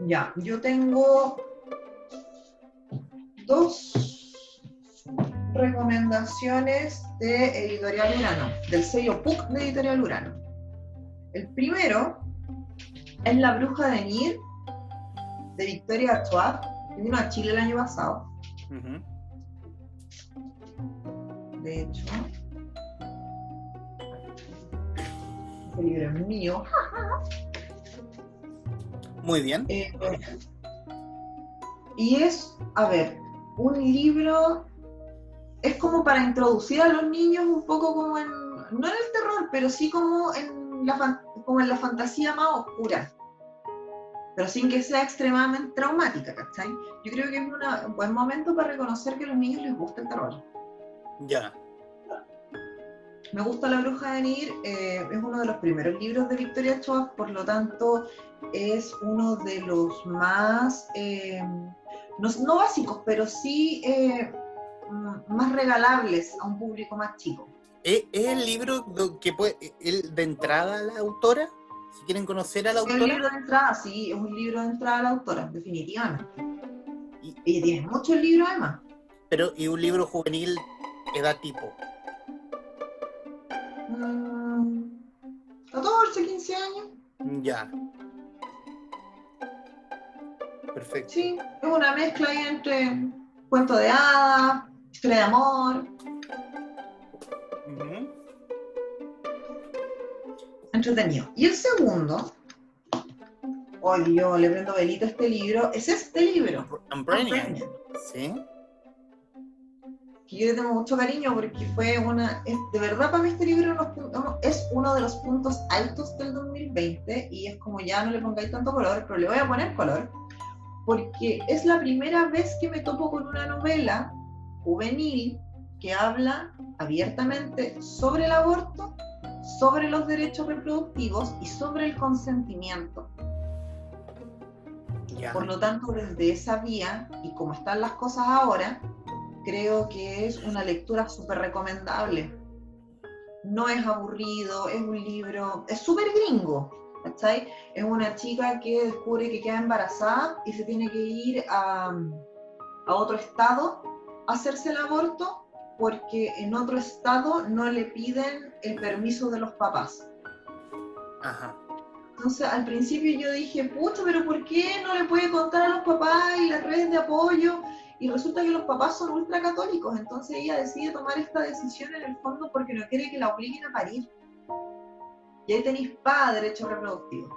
Ya, yo tengo dos recomendaciones de Editorial Urano, del sello PUC de Editorial Urano. El primero es La Bruja de Nir, de Victoria Artois, que vino a Chile el año pasado. De hecho, este libro es mío. Muy bien. Eh, y es, a ver, un libro, es como para introducir a los niños un poco como en, no en el terror, pero sí como en la, como en la fantasía más oscura, pero sin que sea extremadamente traumática, ¿cachai? Yo creo que es un buen momento para reconocer que a los niños les gusta el terror. Ya. Me gusta La Bruja de Nir, eh, es uno de los primeros libros de Victoria Schwab, por lo tanto es uno de los más, eh, no, básicos, pero sí eh, más regalables a un público más chico. ¿Es, el libro que puede, el de entrada a la autora? Si quieren conocer a la autora. Es un libro de entrada, sí, es un libro de entrada a la autora, definitivamente. Y, Ella tiene muchos libros además. Pero, ¿y un libro juvenil edad tipo? 14, mm, 15 años. Ya. Perfecto. Sí, es una mezcla ahí entre cuento de hadas, historia de amor. Entretenido. Y el segundo, hoy yo le prendo velita a este libro, es este libro. Umbranian. Sí. Que yo le tengo mucho cariño porque fue una. de verdad, para mí este libro es uno de los puntos altos del 2020 y es como ya no le pongáis tanto color, pero le voy a poner color porque es la primera vez que me topo con una novela juvenil que habla abiertamente sobre el aborto, sobre los derechos reproductivos y sobre el consentimiento. Por lo tanto, desde esa vía y como están las cosas ahora, creo que es una lectura súper recomendable. No es aburrido, es un libro, es súper gringo, ¿cachai? Es una chica que descubre que queda embarazada y se tiene que ir a, a otro estado a hacerse el aborto porque en otro estado no le piden el permiso de los papás. Ajá. Entonces al principio yo dije, pucha, pero ¿por qué no le puede contar a los papás y las redes de apoyo? Y resulta que los papás son ultracatólicos, entonces ella decide tomar esta decisión en el fondo porque no quiere que la obliguen a parir. Y ahí tenéis pa derecho reproductivo.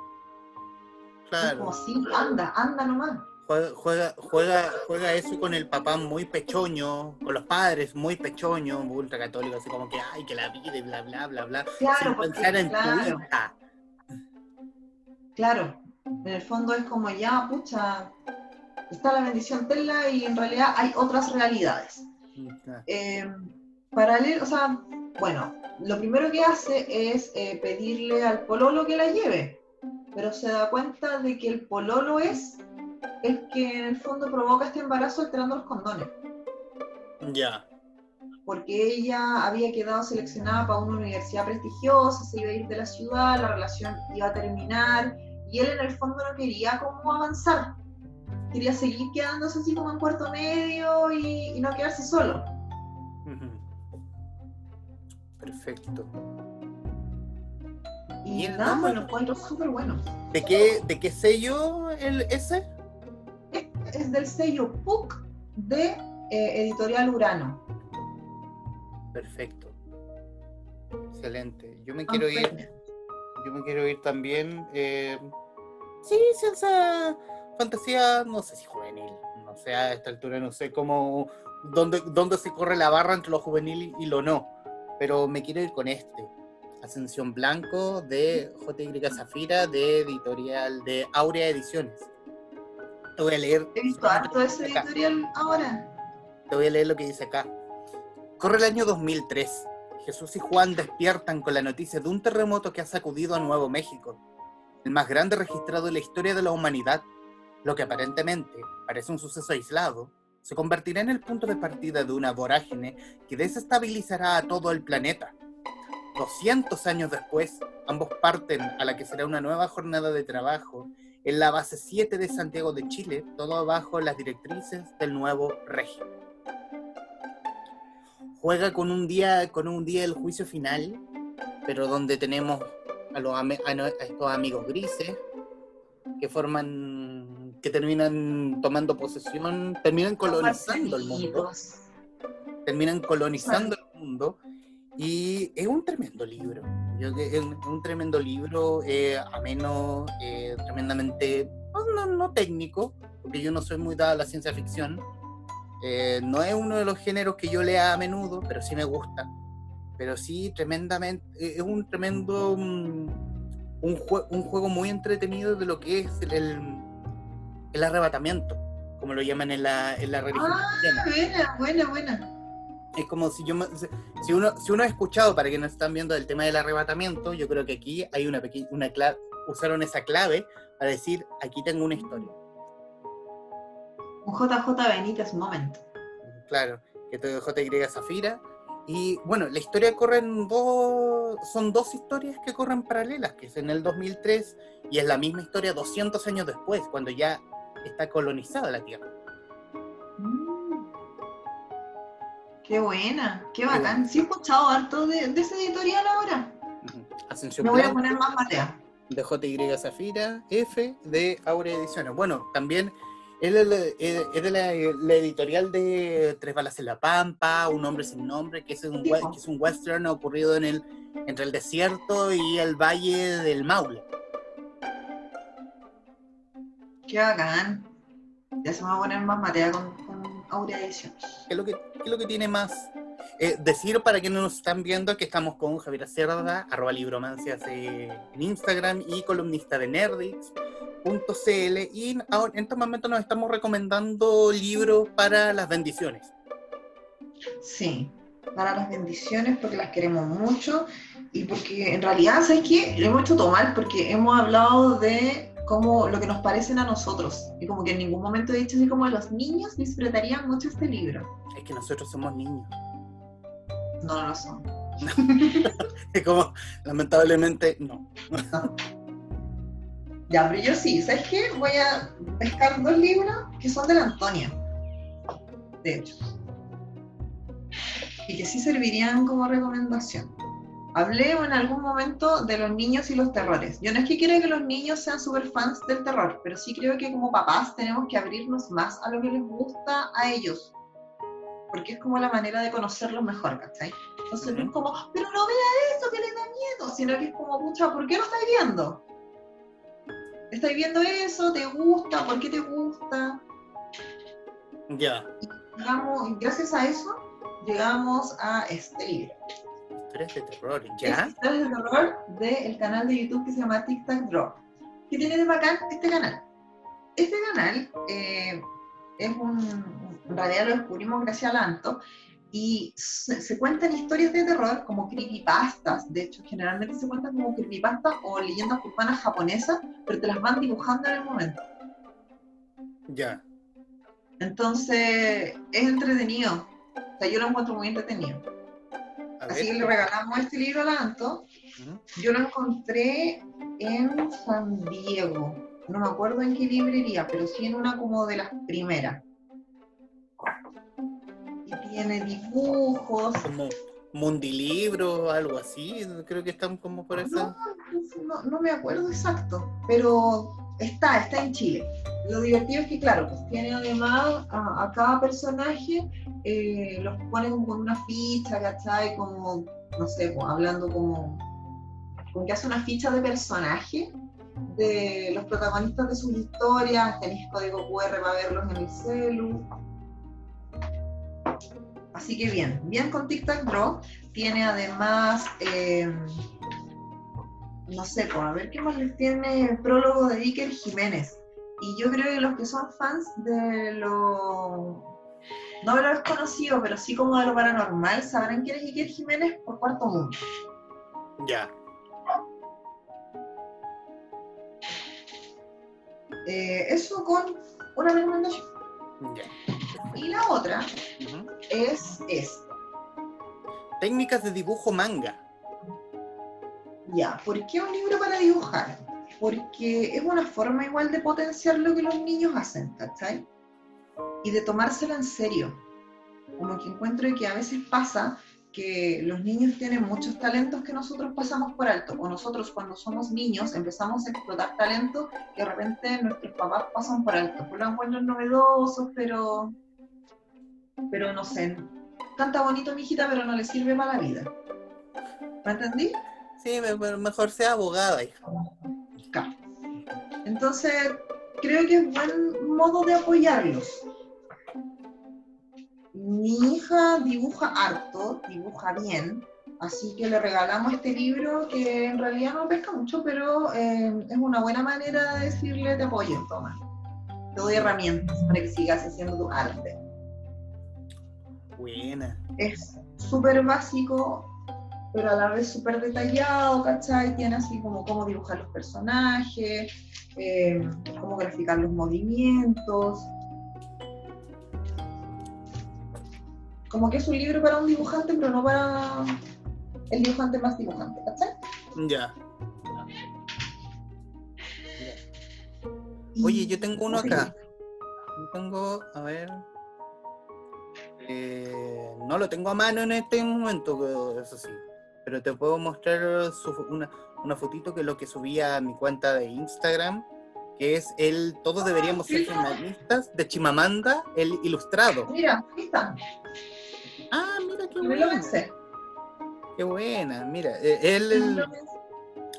Claro. como, sí, anda, anda nomás. Juega, juega, juega, eso con el papá muy pechoño, con los padres muy pechoño, muy ultracatólicos, así como que, ay, que la vida y bla, bla, bla, bla. Claro, sin pensar en tu hija. Claro, en el fondo es como ya, pucha, está la bendición tela y en realidad hay otras realidades. Eh, paralelo, o sea, bueno, lo primero que hace es eh, pedirle al pololo que la lleve, pero se da cuenta de que el pololo es el que en el fondo provoca este embarazo alterando los condones. Ya. Porque ella había quedado seleccionada para una universidad prestigiosa, se iba a ir de la ciudad, la relación iba a terminar, y él en el fondo no quería cómo avanzar. Quería seguir quedándose así como en cuarto medio y, no quedarse solo. Perfecto. Y, nada, bueno, encuentro súper bueno. ¿De qué, ¿De qué sello el ese? Es, del sello PUC de eh, Editorial Urano. Perfecto. Excelente. Yo me ah, quiero ir. Yo me quiero ir también. Eh, sí, ciencia fantasía, no sé si juvenil. No sé, a esta altura no sé cómo. Dónde, dónde se corre la barra entre lo juvenil y lo no. Pero me quiero ir con este. Ascensión Blanco de JY Zafira de editorial de Aurea Ediciones. Te voy a leer. He visto harto ese editorial ahora. Te voy a leer lo que dice acá. Corre el año 2003. Jesús y Juan despiertan con la noticia de un terremoto que ha sacudido a Nuevo México, el más grande registrado en la historia de la humanidad. Lo que aparentemente parece un suceso aislado, se convertirá en el punto de partida de una vorágine que desestabilizará a todo el planeta. 200 años después, ambos parten a la que será una nueva jornada de trabajo en la base 7 de Santiago de Chile, todo bajo las directrices del nuevo régimen. Juega con un día, con un día del juicio final, pero donde tenemos a, los, a estos amigos grises que forman que terminan tomando posesión, terminan colonizando el mundo. Terminan colonizando el mundo. Y es un tremendo libro. Yo es un, tremendo libro, eh, ameno, eh, tremendamente, no, no, técnico, porque yo no soy muy dada a la ciencia ficción. Eh, no es uno de los géneros que yo lea a menudo, pero sí me gusta. Pero sí, tremendamente, es un tremendo, mm, un, un juego muy entretenido de lo que es el, el arrebatamiento, como lo llaman en la, en la religión ah, Buena, buena, buena. Es como si yo si uno si uno ha escuchado para que nos están viendo el tema del arrebatamiento, yo creo que aquí hay una pequeña una clave, usaron esa clave para decir aquí tengo una historia. Un JJ Benítez momento. Claro, que todo JY Zafira. Y bueno, la historia corre en dos, son dos historias que corren paralelas, que es en el 2003 y es la misma historia 200 años después, cuando ya está colonizada la Tierra. Qué buena, qué bacán. Sí he escuchado harto de, ese editorial ahora. Me voy a poner más matea. De JY Zafira, F de Aurea Ediciones. Bueno, también es de, la, editorial de Tres Balas en la Pampa, Un Hombre Sin Nombre, que es un, que es un western ocurrido en el, entre el desierto y el valle del Maule. Qué bacán. Ya se me va a poner más marea con, con Aurea Ediciones. ¿Qué es lo que, qué lo que tiene más? Eh, decir para quienes nos están viendo que estamos con Javier Cerda, arroba libromancias en Instagram y columnista de Nerdix.cl y ahora, en este momento nos estamos recomendando libros para las bendiciones. Sí, para las bendiciones porque las queremos mucho y porque en realidad, ¿sabes qué? Lo hemos hecho tomar porque hemos hablado de como lo que nos parecen a nosotros. Y como que en ningún momento he dicho así como los niños disfrutarían mucho este libro. Es que nosotros somos niños. No, no lo son. [laughs] es como, lamentablemente, no. ya, pero yo sí, ¿sabes qué? Voy a pescar dos libros que son de la Antonia. De hecho. Y que sí servirían como recomendación. Hablé en algún momento de los niños y los terrores. Yo no es que quiera que los niños sean súper fans del terror, pero sí creo que como papás tenemos que abrirnos más a lo que les gusta a ellos. Porque es como la manera de conocerlos mejor, ¿cachai? Entonces no es como, pero no vea eso que le da miedo, sino que es como, pucha, ¿por qué lo estáis viendo? ¿Estáis viendo eso? ¿Te gusta? ¿Por qué te gusta? Ya. Y llegamos- gracias a eso llegamos a este libro. Historias de terror, ¿ya? Es Historias de terror del canal de YouTube que se llama Tic Tac Draw. ¿Qué tiene de bacán este canal? Este canal eh, es un, en realidad lo descubrimos gracias a Lanto, y se, se cuentan historias de terror como creepypastas, de hecho generalmente se cuentan como creepypastas o leyendas urbanas japonesas, pero te las van dibujando en el momento. Ya. Entonces es entretenido, o sea, yo lo encuentro muy entretenido. A Así que ver. le regalamos este libro a. Yo lo encontré en San Diego. No me acuerdo en qué librería, pero sí en una como de las primeras. Y tiene dibujos. Como Mundilibro, algo así. Creo que están como por esa. No, no, no me acuerdo exacto, pero está, está en Chile. Lo divertido es que, claro, pues tiene además a, a cada personaje, eh, los pone como con una ficha, ¿cachai? Como, no sé, pues, hablando como, como que hace una ficha de personaje de los protagonistas de sus historias, tenéis código QR para verlos en el celu. Así que bien, bien con TikTok Draw. Tiene además, eh, no sé, pues, a ver qué más les tiene el prólogo de Iker Jiménez. Y yo creo que los que son fans de lo, no de lo desconocido, pero sí como de lo paranormal, sabrán quién es Iker Jiménez por Cuarto Mundo. Ya. Eh, eso con una recomendación. Ya. Y la otra es esta. Técnicas de dibujo manga. Ya, ¿por qué un libro para dibujar? Porque es una forma igual de potenciar lo que los niños hacen, ¿cachai? Y de tomárselo en serio. Como que encuentro que a veces pasa que los niños tienen muchos talentos que nosotros pasamos por alto, o nosotros cuando somos niños empezamos a explotar talentos que de repente nuestros papás pasan por alto, pues lo encuentran novedosos, pero, pero no sé, canta bonito mi hijita, pero no le sirve para la vida. ¿Me entendí? Sí, me- me- mejor sea abogada, hija. Claro. Entonces, creo que es buen modo de apoyarlos. Mi hija dibuja harto, dibuja bien, así que le regalamos este libro que en realidad no pesca mucho, pero eh, es una buena manera de decirle te apoyo, toma. Te doy herramientas para que sigas haciendo tu arte. Buena. es súper básico, pero a la vez súper detallado, ¿cachai? Tiene así como cómo dibujar los personajes, eh, cómo graficar los movimientos. Como que es un libro para un dibujante, pero no para el dibujante más dibujante, ¿cachai? Ya. Oye, yo tengo uno acá. Yo tengo, a ver. Eh, no lo tengo a mano en este momento, pero- eso sí. Pero te puedo mostrar su- una, una fotito que es lo que subí a mi cuenta de Instagram, que es el Todos deberíamos ser finalistas de Chimamanda, el ilustrado. Mira, ahí está. Ah, mira qué lo buena. pensé. Qué buena, mira. Me el-.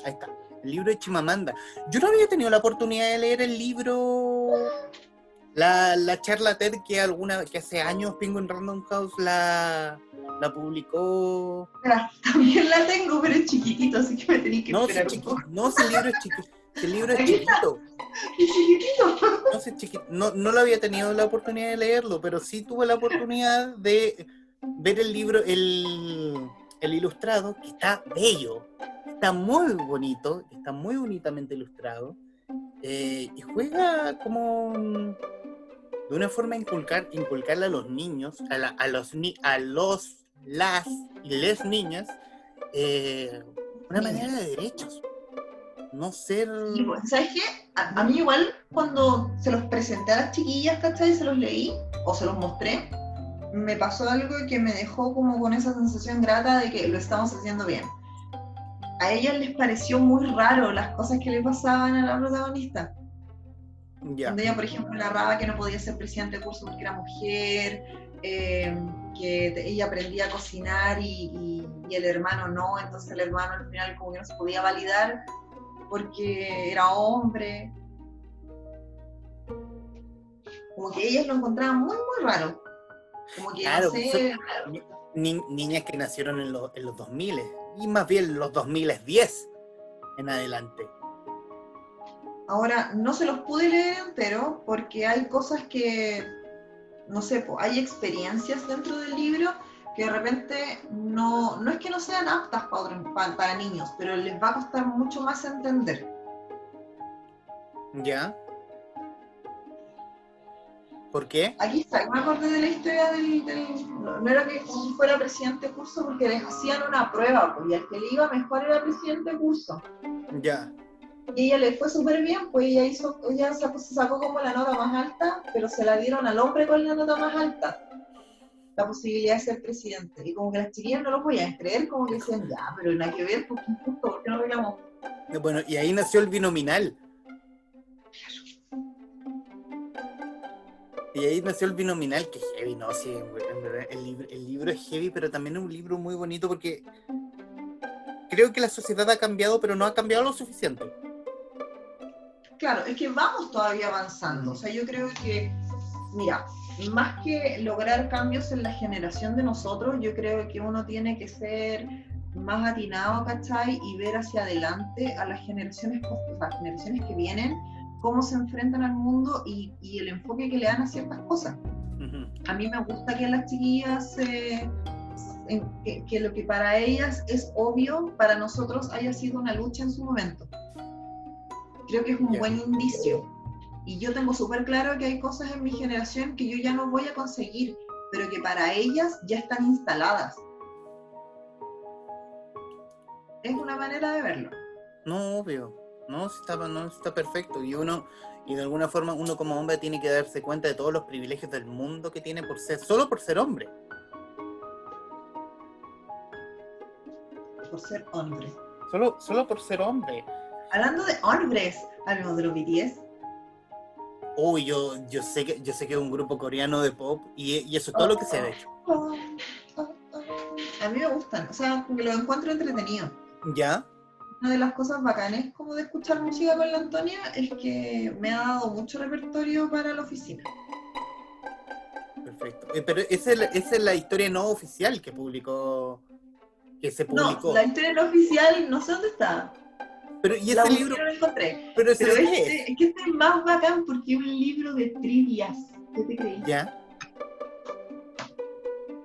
Ahí está. El libro de Chimamanda. Yo no había tenido la oportunidad de leer el libro, la, la charla TED que alguna que hace años Penguin Random House la, la publicó. [laughs] También la tengo, pero es chiquitito, así que me tenéis que No, si, esperar un poco. no, el libro es chiquito. [laughs] El libro es chiquito. [laughs] Es chiquitito. No, si chiquito. No, no lo había tenido la oportunidad de leerlo, pero sí tuve la oportunidad de ver el libro, el, el ilustrado, que está bello. Está muy bonito, está muy bonitamente ilustrado. eh, y juega como de una forma inculcar, inculcarle a los niños, a, la- a los ni- a los, las y les niñas, eh, una manera de derechos. No ser. Y, pues, ¿Sabes qué? A, a mí igual cuando se los presenté a las chiquillas, ¿cachai? Se los leí o se los mostré, me pasó algo que me dejó como con esa sensación grata de que lo estamos haciendo bien. a ellas les pareció muy raro las cosas que le pasaban a la protagonista. Donde ella, por ejemplo, narraba que no podía ser presidente de curso porque era mujer, eh, que ella aprendía a cocinar y, y- y el hermano no, entonces el hermano al final como que no se podía validar porque era hombre. Como que ellas lo encontraban muy, muy raro. Como que, Claro, no sé, Ni- niñas que nacieron en, los- en los 2000 y más bien los 2010 en adelante. Ahora, no se los pude leer entero porque hay cosas que, no sé, hay experiencias dentro del libro que de repente no, no es que no sean aptas para, para niños, pero les va a costar mucho más entender. ¿Ya? ¿Por qué? Aquí está, me acordé de la historia del, del- no no era que fuera presidente de curso porque les hacían una prueba, y al que le iba mejor era presidente de curso. Ya. Y ella le fue súper bien, pues ella hizo, ella sacó, se sacó como la nota más alta, pero se la dieron al hombre con la nota más alta. La posibilidad de ser presidente. Y como que las chiquillas no lo podían creer, como que decían, ya, pero nada que ver, pues qué injusto, ¿por qué no reclamó? Bueno, y ahí nació el binominal. Y ahí nació el binominal, que es heavy, ¿no? Sí, en verdad, el, libro, el libro es heavy, pero también es un libro muy bonito porque creo que la sociedad ha cambiado, pero no ha cambiado lo suficiente. Claro, es que vamos todavía avanzando. O sea, yo creo que, mira, más que lograr cambios en la generación de nosotros, yo creo que uno tiene que ser más atinado, ¿cachai? Y ver hacia adelante a las generaciones, sea, generaciones que vienen, cómo se enfrentan al mundo y, y el enfoque que le dan a ciertas cosas. A mí me gusta que las chiquillas, eh, en- que, que lo que para ellas es obvio, para nosotros haya sido una lucha en su momento. Creo que es un Ya. buen indicio. Y yo tengo súper claro que hay cosas en mi generación que yo ya no voy a conseguir, pero que para ellas ya están instaladas. Es una manera de verlo. No, obvio. No, está, no, está perfecto. Y uno, y de alguna forma, uno como hombre tiene que darse cuenta de todos los privilegios del mundo que tiene por ser, solo por ser hombre. Por ser hombre. Solo, solo por ser hombre. Hablando de hombres, hablamos de los BTS. Uy, yo, yo sé que yo sé que es un grupo coreano de pop y, y eso es todo lo que sé de hecho. A mí me gustan, o sea, como que lo encuentro entretenido. ¿Ya? Una de las cosas bacanes como de escuchar música con la Antonia es que me ha dado mucho repertorio para la oficina. Perfecto. Eh, pero esa es, la, esa es la historia no oficial que publicó, que se No, publicó. la historia no oficial, no sé dónde está. Pero y ese libro, no la encontré. pero ese Pero este, es que este es más bacán porque es un libro de trivias. ¿Qué te creí? es? ¿Ya?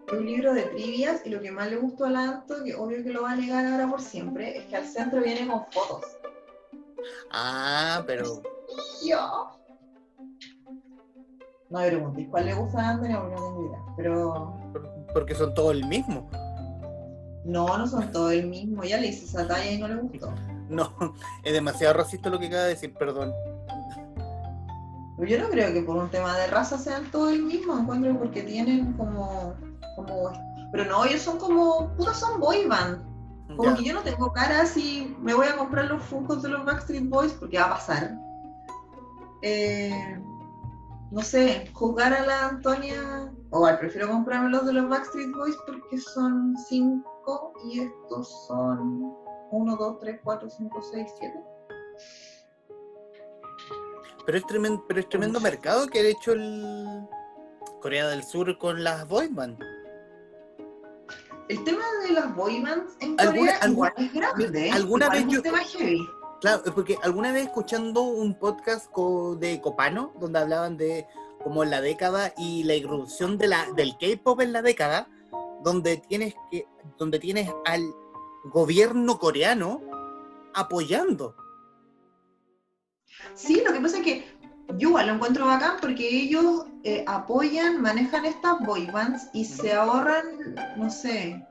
Es un libro de trivias y lo que más le gustó a la Anto, que obvio que lo va a negar ahora por siempre, es que al centro viene con fotos. Ah, pero Yo. No me preguntéis cuál le gusta a Antonio no tengo idea. Pero por- porque son todos el mismo. no, no son todos el mismo. Ya le hice esa talla y no le gustó. No, [laughs] es demasiado racista lo que acaba de decir, perdón. Yo no creo que por un tema de raza sean todos el mismo. Encuentro porque tienen como. como pero no, ellos son como. putas son boy band. Como Ya. que yo no tengo cara si me voy a comprar los Funkos de los Backstreet Boys porque va a pasar. Eh, no sé, jugar a la Antonia, o igual prefiero comprarme los de los Backstreet Boys porque son 5 y estos son 1, 2, 3, 4, 5, 6, 7. Pero es tremendo, pero es tremendo mercado que ha hecho el Corea del Sur con las boy band. El tema de las boy bands en ¿Alguna- Corea alguna- igual es grande. ¿eh? alguna vez es un yo- tema heavy. Claro, es porque alguna vez escuchando un podcast co- de Copano, donde hablaban de como la década y la irrupción de la, del K-pop en la década, donde tienes que, donde tienes al gobierno coreano apoyando. Sí, lo que pasa es que yo igual lo encuentro bacán porque ellos eh, apoyan, manejan estas boy bands y se ahorran, no sé,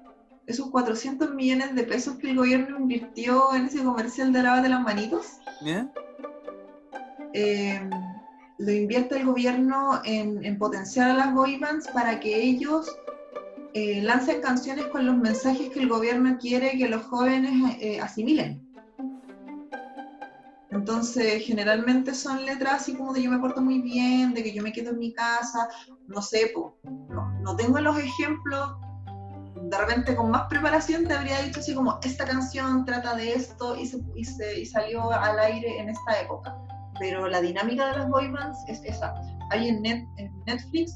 esos 400 millones de pesos que el gobierno invirtió en ese comercial de lávate las manitos. ¿eh? eh, lo invierte el gobierno en, en potenciar a las boy bands para que ellos eh, lanzan canciones con los mensajes que el gobierno quiere que los jóvenes eh, asimilen. Entonces, generalmente son letras así como de yo me porto muy bien, de que yo me quedo en mi casa, no sé, no, no tengo los ejemplos de repente con más preparación te habría dicho así como, esta canción trata de esto y, se, y, se, y salió al aire en esta época. Pero la dinámica de las boy bands es esa. Hay en, net, en Netflix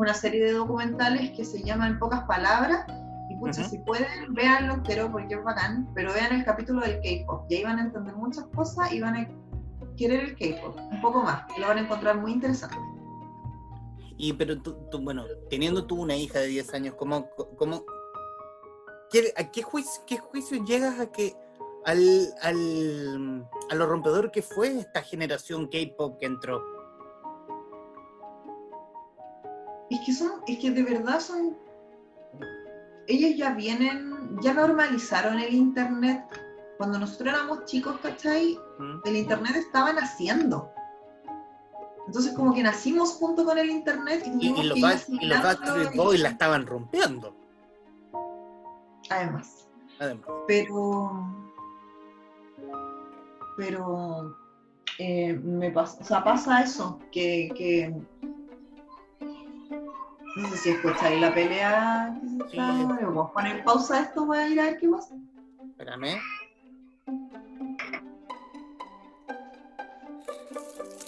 una serie de documentales que se llaman Pocas Palabras y pucha, si pueden, véanlo entero porque es bacán, pero vean el capítulo del K-pop y ahí van a entender muchas cosas y van a querer el K-pop un poco más y lo van a encontrar muy interesante. Y pero tú, bueno, teniendo tú una hija de 10 años, ¿cómo, cómo qué, a qué juicio, qué juicio llegas a que al, al, a lo rompedor que fue esta generación K-pop que entró? Es que son, es que de verdad son, ellos ya vienen, ya normalizaron el internet. Cuando nosotros éramos chicos, ¿cachai? El internet estaba naciendo. Entonces como que nacimos junto con el internet y, y, los, Backstreet Boys la estaban rompiendo. Además. Pero pero eh, me pasa, o sea, pasa eso, que, que no sé si escucháis la pelea que se Vamos a poner pausa esto, voy a ir a ver qué pasa. Espérame.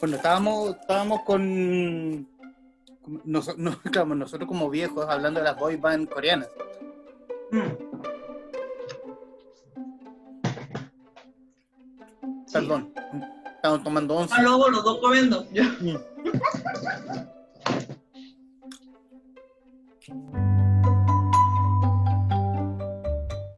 Bueno, estábamos, estábamos con, [laughs] nosotros como viejos hablando de las boy band coreanas. Mm. Perdón, estamos tomando once. Ah, luego los dos comiendo. [laughs] Mm.